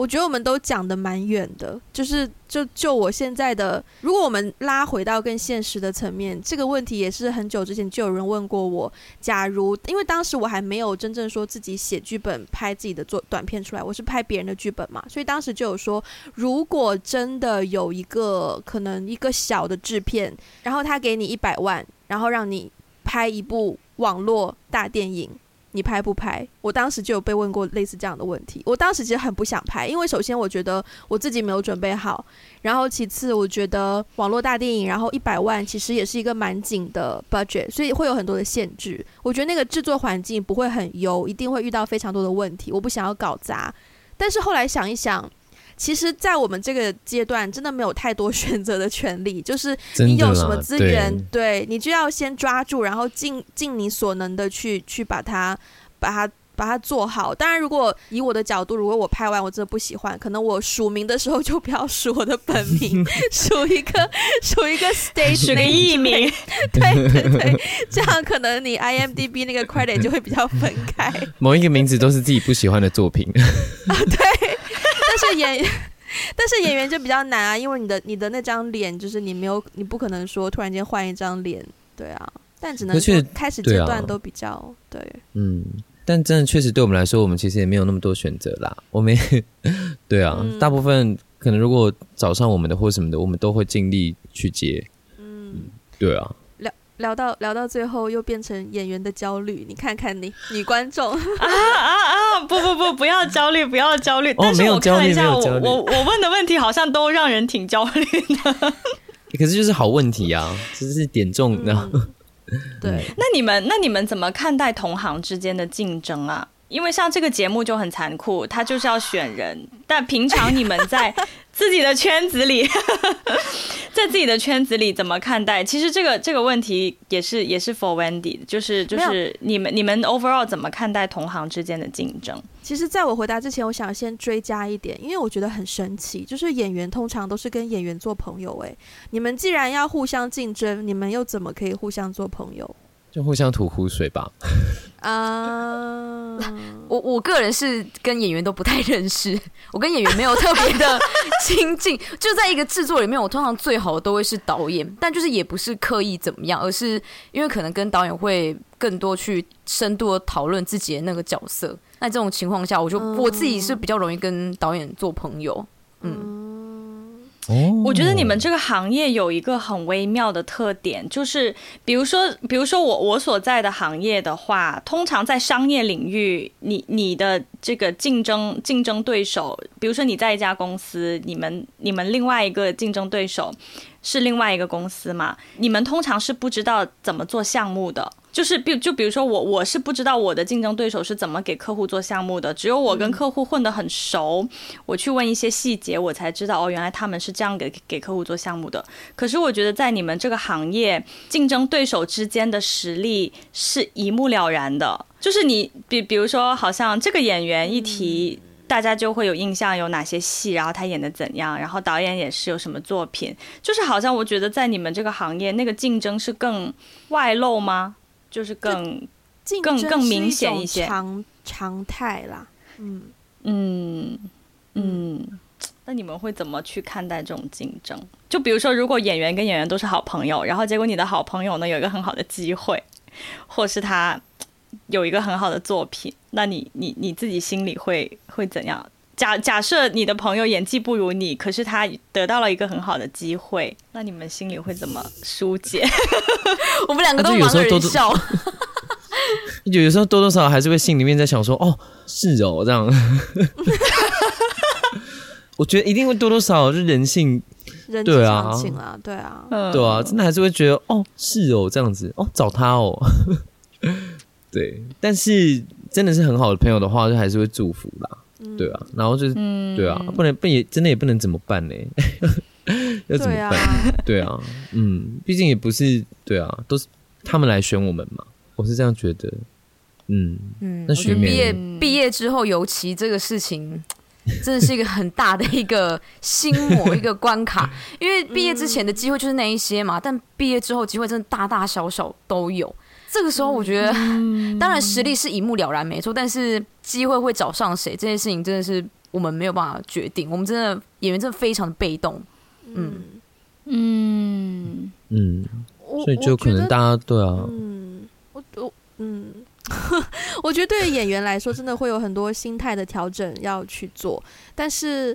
我觉得我们都讲得蛮远的，就是就就我现在的，如果我们拉回到更现实的层面，这个问题也是很久之前就有人问过我。假如因为当时我还没有真正说自己写剧本、拍自己的作短片出来，我是拍别人的剧本嘛，所以当时就有说，如果真的有一个可能一个小的制片，然后他给你一百万，然后让你拍一部网络大电影。你拍不拍？我当时就有被问过类似这样的问题。我当时其实很不想拍，因为首先我觉得我自己没有准备好，然后其次我觉得网络大电影，然后一百万其实也是一个蛮紧的 budget，所以会有很多的限制。我觉得那个制作环境不会很优，一定会遇到非常多的问题。我不想要搞砸，但是后来想一想。其实，在我们这个阶段，真的没有太多选择的权利。就是你有什么资源，对，对你就要先抓住，然后尽尽你所能的去去把它把它把它做好。当然，如果以我的角度，如果我拍完我真的不喜欢，可能我署名的时候就不要署我的本名，署一个署一个 stage 署个艺名，对对对，这样可能你 IMDB 那个 credit 就会比较分开。某一个名字都是自己不喜欢的作品啊，对。演，但是演员就比较难啊，因为你的你的那张脸，就是你没有，你不可能说突然间换一张脸，对啊。但只能说开始阶段都比较对，啊、对。嗯，但真的确实对我们来说，我们其实也没有那么多选择啦。我们也 对啊，嗯、大部分可能如果找上我们的或什么的，我们都会尽力去接。嗯，对啊。聊到聊到最后又变成演员的焦虑，你看看你女观众 啊啊啊！不不不，不要焦虑，不要焦虑。但是我看一下我我我问的问题好像都让人挺焦虑的。可是就是好问题啊，就是点中的。嗯、对，那你们那你们怎么看待同行之间的竞争啊？因为像这个节目就很残酷，他就是要选人。但平常你们在自己的圈子里，在自己的圈子里怎么看待？其实这个这个问题也是也是 for Wendy，就是就是你们你们 overall 怎么看待同行之间的竞争？其实，在我回答之前，我想先追加一点，因为我觉得很神奇，就是演员通常都是跟演员做朋友。哎，你们既然要互相竞争，你们又怎么可以互相做朋友？就互相吐苦水吧。啊，我我个人是跟演员都不太认识，我跟演员没有特别的亲近。就在一个制作里面，我通常最好的都会是导演，但就是也不是刻意怎么样，而是因为可能跟导演会更多去深度的讨论自己的那个角色。那这种情况下，我就我自己是比较容易跟导演做朋友。嗯。我觉得你们这个行业有一个很微妙的特点，就是比如说，比如说我我所在的行业的话，通常在商业领域，你你的这个竞争竞争对手，比如说你在一家公司，你们你们另外一个竞争对手是另外一个公司嘛，你们通常是不知道怎么做项目的。就是比就比如说我我是不知道我的竞争对手是怎么给客户做项目的，只有我跟客户混得很熟，我去问一些细节，我才知道哦，原来他们是这样给给客户做项目的。可是我觉得在你们这个行业，竞争对手之间的实力是一目了然的。就是你比比如说，好像这个演员一提，大家就会有印象有哪些戏，然后他演的怎样，然后导演也是有什么作品，就是好像我觉得在你们这个行业，那个竞争是更外露吗？就是更更更明显一些常常态啦，嗯嗯嗯，那你们会怎么去看待这种竞争？就比如说，如果演员跟演员都是好朋友，然后结果你的好朋友呢有一个很好的机会，或是他有一个很好的作品，那你你你自己心里会会怎样？假假设你的朋友演技不如你，可是他得到了一个很好的机会，那你们心里会怎么疏解？我们两个都忙着笑，有的时候多多少少还是会心里面在想说：“哦，是哦，这样。”我觉得一定会多多少少是人性，对啊，人性啊，对啊，对啊，真的还是会觉得：“哦，是哦，这样子哦，找他哦。”对，但是真的是很好的朋友的话，就还是会祝福啦。对啊，然后就是，嗯、对啊，不能不也真的也不能怎么办呢？要怎么办？对啊，对啊，嗯，毕竟也不是对啊，都是他们来选我们嘛，我是这样觉得。嗯嗯，那学妹毕业毕业之后，尤其这个事情 真的是一个很大的一个心魔，一个关卡，因为毕业之前的机会就是那一些嘛，但毕业之后机会真的大大小小都有。这个时候，我觉得，嗯、当然实力是一目了然，没错。但是机会会找上谁，这件事情真的是我们没有办法决定。我们真的演员真的非常的被动，嗯嗯嗯，所以就可能大家对啊，嗯，我我嗯，我觉得对于演员来说，真的会有很多心态的调整要去做。但是，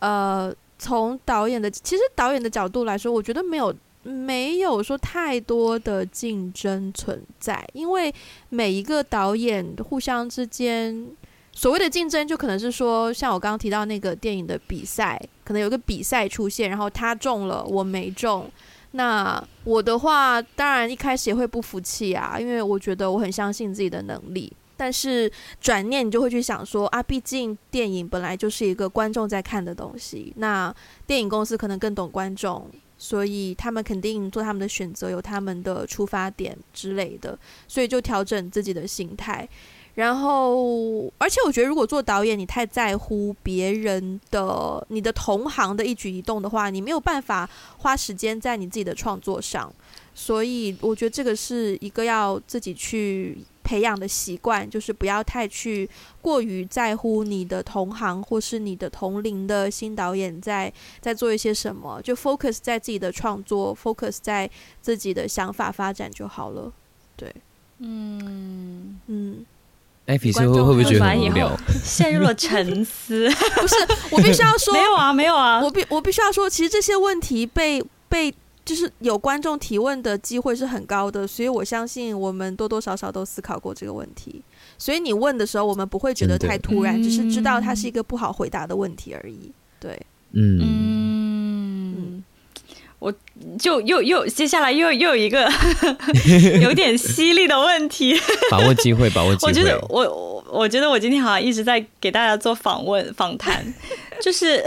呃，从导演的其实导演的角度来说，我觉得没有。没有说太多的竞争存在，因为每一个导演互相之间所谓的竞争，就可能是说，像我刚刚提到那个电影的比赛，可能有个比赛出现，然后他中了，我没中。那我的话，当然一开始也会不服气啊，因为我觉得我很相信自己的能力。但是转念你就会去想说啊，毕竟电影本来就是一个观众在看的东西，那电影公司可能更懂观众。所以他们肯定做他们的选择，有他们的出发点之类的，所以就调整自己的心态。然后，而且我觉得，如果做导演，你太在乎别人的、你的同行的一举一动的话，你没有办法花时间在你自己的创作上。所以，我觉得这个是一个要自己去。培养的习惯就是不要太去过于在乎你的同行或是你的同龄的新导演在在做一些什么，就 focus 在自己的创作，focus 在自己的想法发展就好了。对，嗯嗯，艾比斯会会不会觉得很无聊？陷入了沉思。不是，我必须要说，没有啊，没有啊，我必我必须要说，其实这些问题被被。就是有观众提问的机会是很高的，所以我相信我们多多少少都思考过这个问题。所以你问的时候，我们不会觉得太突然，只是知道它是一个不好回答的问题而已。对，嗯，嗯，我就又又接下来又又有一个 有点犀利的问题，把握机会，把握机 会。我觉得我我觉得我今天好像一直在给大家做访问访谈，就是。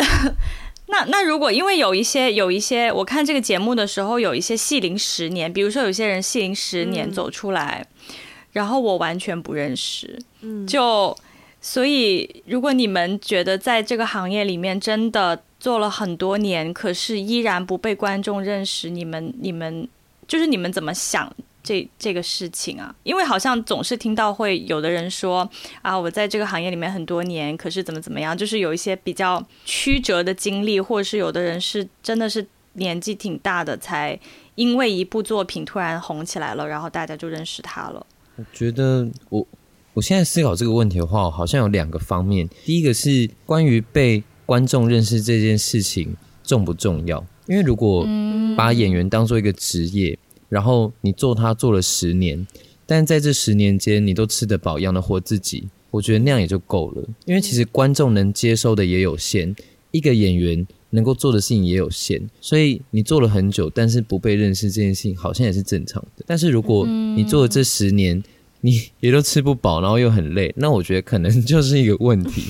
那那如果因为有一些有一些，我看这个节目的时候，有一些戏龄十年，比如说有些人戏龄十年走出来，嗯、然后我完全不认识，嗯，就所以如果你们觉得在这个行业里面真的做了很多年，可是依然不被观众认识，你们你们就是你们怎么想？这这个事情啊，因为好像总是听到会有的人说啊，我在这个行业里面很多年，可是怎么怎么样，就是有一些比较曲折的经历，或者是有的人是真的是年纪挺大的，才因为一部作品突然红起来了，然后大家就认识他了。我觉得我我现在思考这个问题的话，好像有两个方面。第一个是关于被观众认识这件事情重不重要？因为如果把演员当做一个职业。然后你做他做了十年，但在这十年间，你都吃得饱，养得活自己，我觉得那样也就够了。因为其实观众能接收的也有限，一个演员能够做的事情也有限，所以你做了很久，但是不被认识这件事情好像也是正常的。但是如果你做了这十年，你也都吃不饱，然后又很累，那我觉得可能就是一个问题。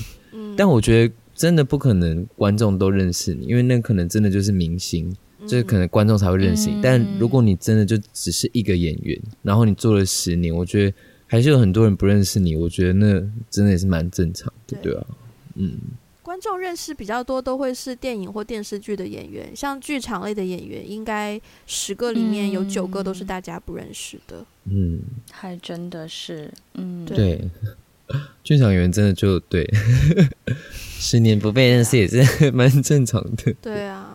但我觉得真的不可能观众都认识你，因为那可能真的就是明星。这可能观众才会认识你，但如果你真的就只是一个演员，然后你做了十年，我觉得还是有很多人不认识你。我觉得那真的也是蛮正常的，对，对啊，嗯。观众认识比较多都会是电影或电视剧的演员，像剧场类的演员，应该十个里面有九个都是大家不认识的。嗯，还真的是，嗯，对，对 剧场演员真的就对，十年不被认识也是 蛮正常的。对啊。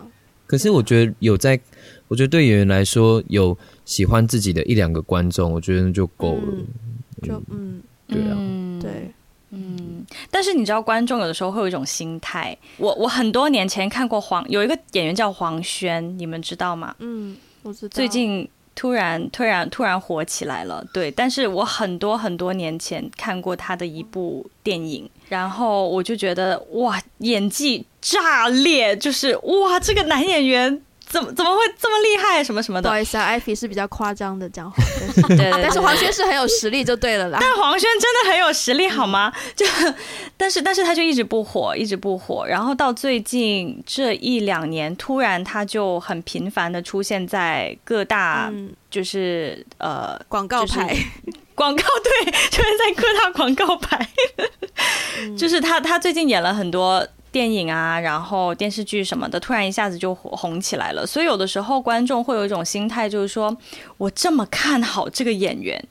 可是我觉得有在，我觉得对演员来说，有喜欢自己的一两个观众，我觉得就够了。嗯、就嗯，对啊，嗯、对，嗯。但是你知道，观众有的时候会有一种心态。我我很多年前看过黄，有一个演员叫黄轩，你们知道吗？嗯，我知道。最近突然突然突然火起来了，对。但是我很多很多年前看过他的一部电影。然后我就觉得哇，演技炸裂，就是哇，这个男演员怎么怎么会这么厉害，什么什么的。不好意思啊，艾菲是比较夸张的讲话，但是，对但是黄轩是很有实力就对了啦。但黄轩真的很有实力好吗？嗯、就 但是但是他就一直不火，一直不火。然后到最近这一两年，突然他就很频繁的出现在各大，就是、嗯、呃广告牌。就是广告对，就是在各大广告牌，就是他，他最近演了很多电影啊，然后电视剧什么的，突然一下子就火红起来了。所以有的时候观众会有一种心态，就是说我这么看好这个演员。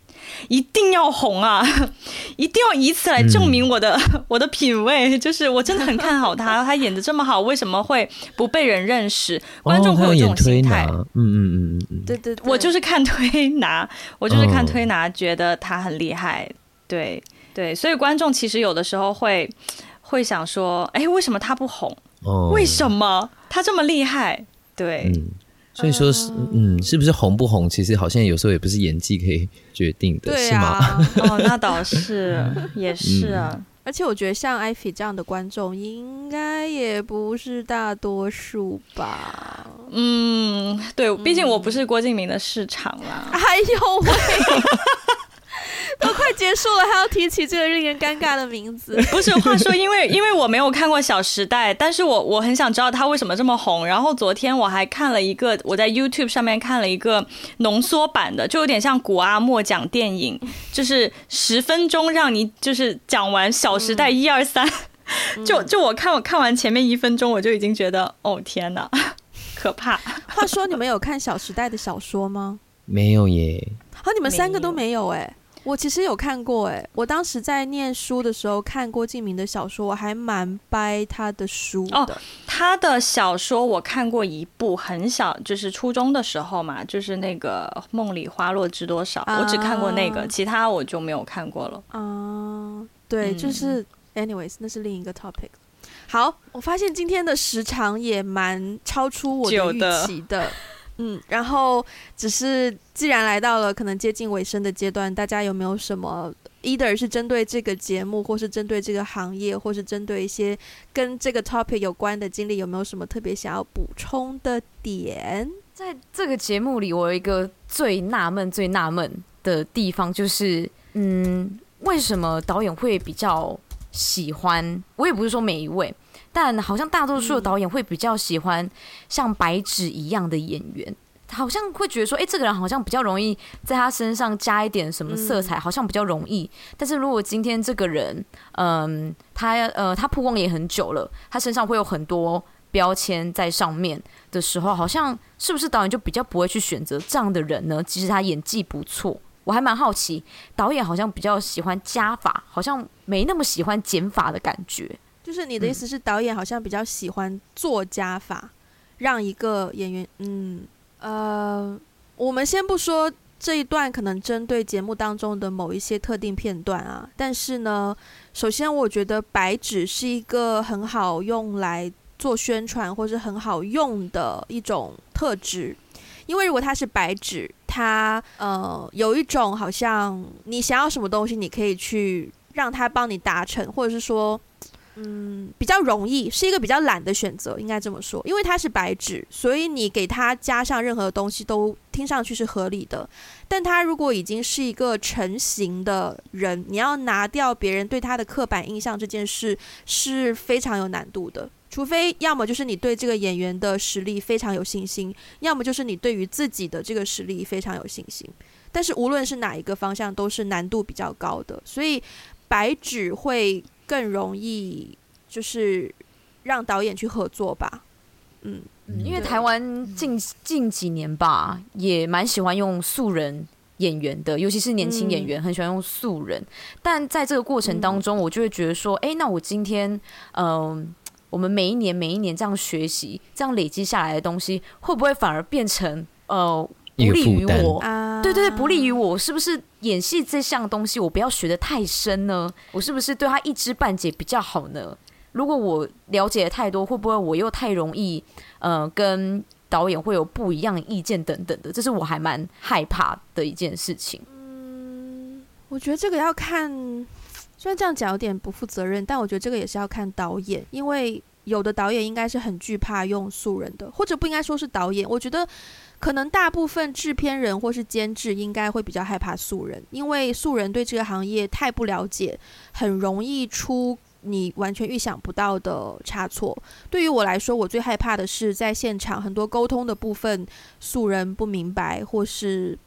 一定要红啊！一定要以此来证明我的、嗯、我的品味，就是我真的很看好他，他演的这么好，为什么会不被人认识？观众会有这种心态。嗯嗯嗯嗯，对对，我就是看推拿，我就是看推拿，觉得他很厉害。对对，所以观众其实有的时候会会想说，哎，为什么他不红？为什么他这么厉害？对。嗯所以说是，嗯，是不是红不红？其实好像有时候也不是演技可以决定的，对啊、是吗？哦，那倒是，也是啊。嗯、而且我觉得像艾菲这样的观众，应该也不是大多数吧？嗯，对，毕竟我不是郭敬明的市场啦。哎呦喂！都快结束了，还要提起这个令人尴尬的名字？不是，话说，因为因为我没有看过《小时代》，但是我我很想知道他为什么这么红。然后昨天我还看了一个，我在 YouTube 上面看了一个浓缩版的，就有点像古阿莫讲电影，就是十分钟让你就是讲完《小时代》一二三。就就我看我看完前面一分钟，我就已经觉得哦天哪，可怕。话说，你们有看《小时代》的小说吗？没有耶。好，你们三个都没有哎。我其实有看过哎，我当时在念书的时候看郭敬明的小说，我还蛮掰他的书的。哦，他的小说我看过一部，很小，就是初中的时候嘛，就是那个《梦里花落知多少》，啊，我只看过那个，其他我就没有看过了。啊，对，就是，anyways，那是另一个 topic。好，我发现今天的时长也蛮超出我的预期的。嗯，然后只是既然来到了可能接近尾声的阶段，大家有没有什么，either 是针对这个节目，或是针对这个行业，或是针对一些跟这个 topic 有关的经历，有没有什么特别想要补充的点？在这个节目里，我有一个最纳闷、最纳闷的地方，就是，嗯，为什么导演会比较喜欢，我也不是说每一位，但好像大多数的导演会比较喜欢像白纸一样的演员。好像会觉得说，哎、欸，这个人好像比较容易在他身上加一点什么色彩，好像比较容易。但是如果今天这个人，嗯，他呃，他曝光也很久了，他身上会有很多标签在上面的时候，好像是不是导演就比较不会去选择这样的人呢？其实他演技不错，我还蛮好奇，导演好像比较喜欢加法，好像没那么喜欢减法的感觉。就是你的意思是，导演好像比较喜欢做加法，让一个演员，嗯。呃，我们先不说这一段可能针对节目当中的某一些特定片段啊，但是呢，首先我觉得白纸是一个很好用来做宣传，或是很好用的一种特质，因为如果它是白纸，它呃有一种好像你想要什么东西，你可以去让它帮你达成，或者是说。嗯，比较容易，是一个比较懒的选择，应该这么说，因为它是白纸，所以你给它加上任何东西都听上去是合理的。但它如果已经是一个成型的人，你要拿掉别人对他的刻板印象这件事是非常有难度的。除非要么就是你对这个演员的实力非常有信心，要么就是你对于自己的这个实力非常有信心。但是无论是哪一个方向，都是难度比较高的，所以白纸会。更容易就是让导演去合作吧，嗯，因为台湾近近几年吧，也蛮喜欢用素人演员的，尤其是年轻演员很喜欢用素人。但在这个过程当中，我就会觉得说，哎，那我今天，嗯，我们每一年每一年这样学习，这样累积下来的东西，会不会反而变成呃？不利于我，对对对，不利于我，是不是演戏这项东西我不要学的太深呢？我是不是对他一知半解比较好呢？如果我了解的太多，会不会我又太容易呃跟导演会有不一样的意见等等的？这是我还蛮害怕的一件事情。嗯，我觉得这个要看，虽然这样讲有点不负责任，但我觉得这个也是要看导演，因为有的导演应该是很惧怕用素人的，或者不应该说是导演，我觉得。可能大部分制片人或是监制应该会比较害怕素人，因为素人对这个行业太不了解，很容易出你完全预想不到的差错。对于我来说，我最害怕的是在现场很多沟通的部分，素人不明白或是。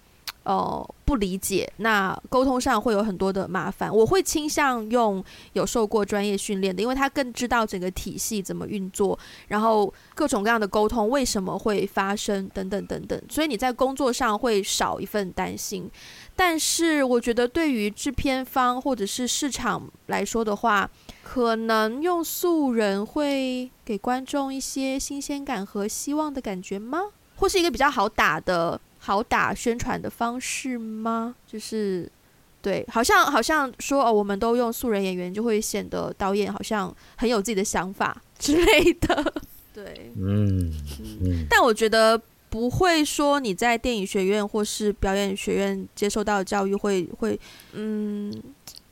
呃，不理解，那沟通上会有很多的麻烦。我会倾向用有受过专业训练的，因为他更知道整个体系怎么运作，然后各种各样的沟通为什么会发生等等等等。所以你在工作上会少一份担心。但是我觉得对于制片方或者是市场来说的话，可能用素人会给观众一些新鲜感和希望的感觉吗？或是一个比较好打的？好打宣传的方式吗？就是，对，好像好像说哦，我们都用素人演员，就会显得导演好像很有自己的想法之类的。对，嗯嗯。但我觉得不会说你在电影学院或是表演学院接受到的教育会会，嗯。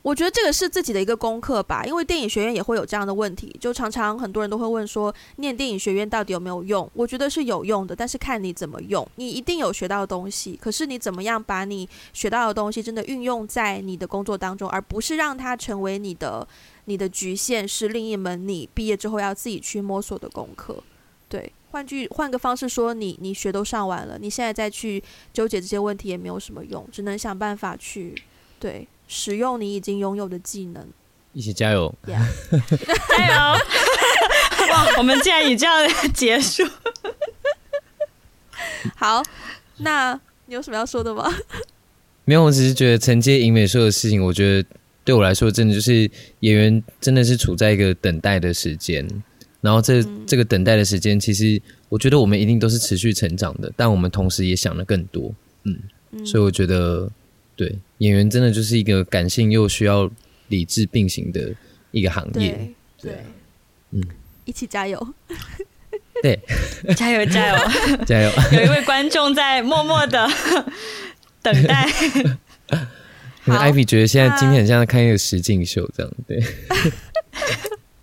我觉得这个是自己的一个功课吧，因为电影学院也会有这样的问题，就常常很多人都会问说，念电影学院到底有没有用？我觉得是有用的，但是看你怎么用。你一定有学到的东西，可是你怎么样把你学到的东西真的运用在你的工作当中，而不是让它成为你的你的局限，是另一门你毕业之后要自己去摸索的功课。对，换句换个方式说，你你学都上完了，你现在再去纠结这些问题也没有什么用，只能想办法去对。使用你已经拥有的技能，一起加油. 加油！我们竟然以这样结束。好，那你有什么要说的吗？没有，我只是觉得承接尹美说的事情，我觉得对我来说，真的就是演员真的是处在一个等待的时间。然后这、嗯、这个等待的时间，其实我觉得我们一定都是持续成长的，但我们同时也想了更多。嗯，嗯所以我觉得。对，演员真的就是一个感性又需要理智并行的一个行业。对，对嗯，一起加油。对，加油加油加油！有一位观众在默默的 等待。可能艾比觉得现在今天很像在看一个实境秀这样，对。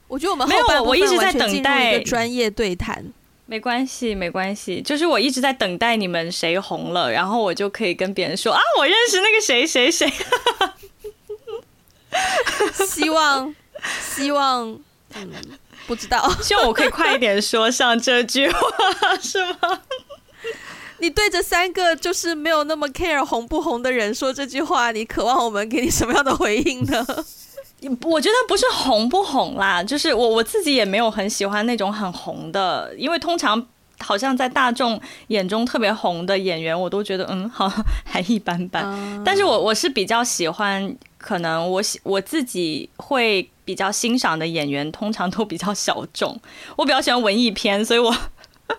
我觉得我们后半部分我一直在等待一个专业对谈。没关系，没关系，就是我一直在等待你们谁红了，然后我就可以跟别人说啊，我认识那个谁谁谁。希望希望，嗯，不知道，希望我可以快一点说上这句话，是吗？你对着三个就是没有那么 care 红不红的人说这句话，你渴望我们给你什么样的回应呢？我觉得不是红不红啦，就是我我自己也没有很喜欢那种很红的，因为通常好像在大众眼中特别红的演员，我都觉得嗯好还一般般。嗯、但是我我是比较喜欢，可能我喜我自己会比较欣赏的演员，通常都比较小众。我比较喜欢文艺片，所以我。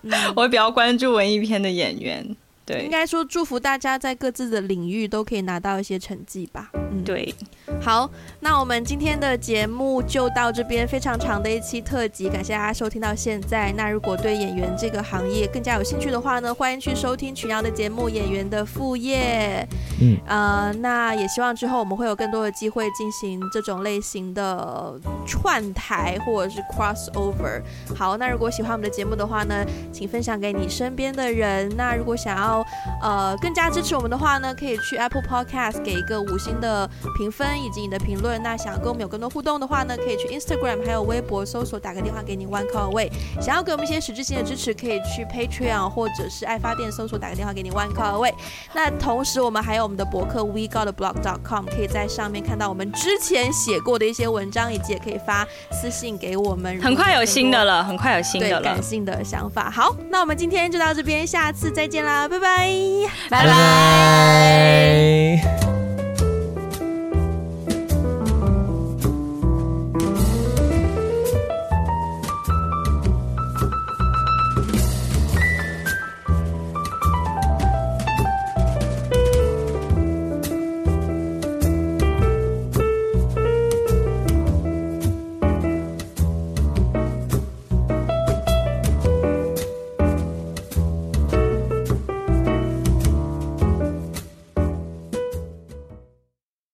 嗯、我会比较关注文艺片的演员，对，应该说祝福大家在各自的领域都可以拿到一些成绩吧。嗯，对。好，那我们今天的节目就到这边，非常长的一期特辑，感谢大家收听到现在。那如果对演员这个行业更加有兴趣的话呢，欢迎去收听群瑶的节目《演员的副业》。嗯，呃，那也希望之后我们会有更多的机会进行这种类型的串台或者是 crossover。好，那如果喜欢我们的节目的话呢，请分享给你身边的人。那如果想要呃更加支持我们的话呢，可以去 Apple Podcast 给一个五星的评分。以及你的评论，那想要跟我们有更多互动的话呢，可以去 Instagram 还有微博搜索，打个电话给你 One Call Away。想要给我们一些实质性的支持，可以去 Patreon 或者是爱发电搜索，打个电话给你 One Call Away。那同时我们还有我们的博客 We Got a Blog.com，可以在上面看到我们之前写过的一些文章，以及也可以发私信给我们。很快有新的了，很快有新的了，感性的想法。好，那我们今天就到这边，下次再见啦，拜拜，拜拜。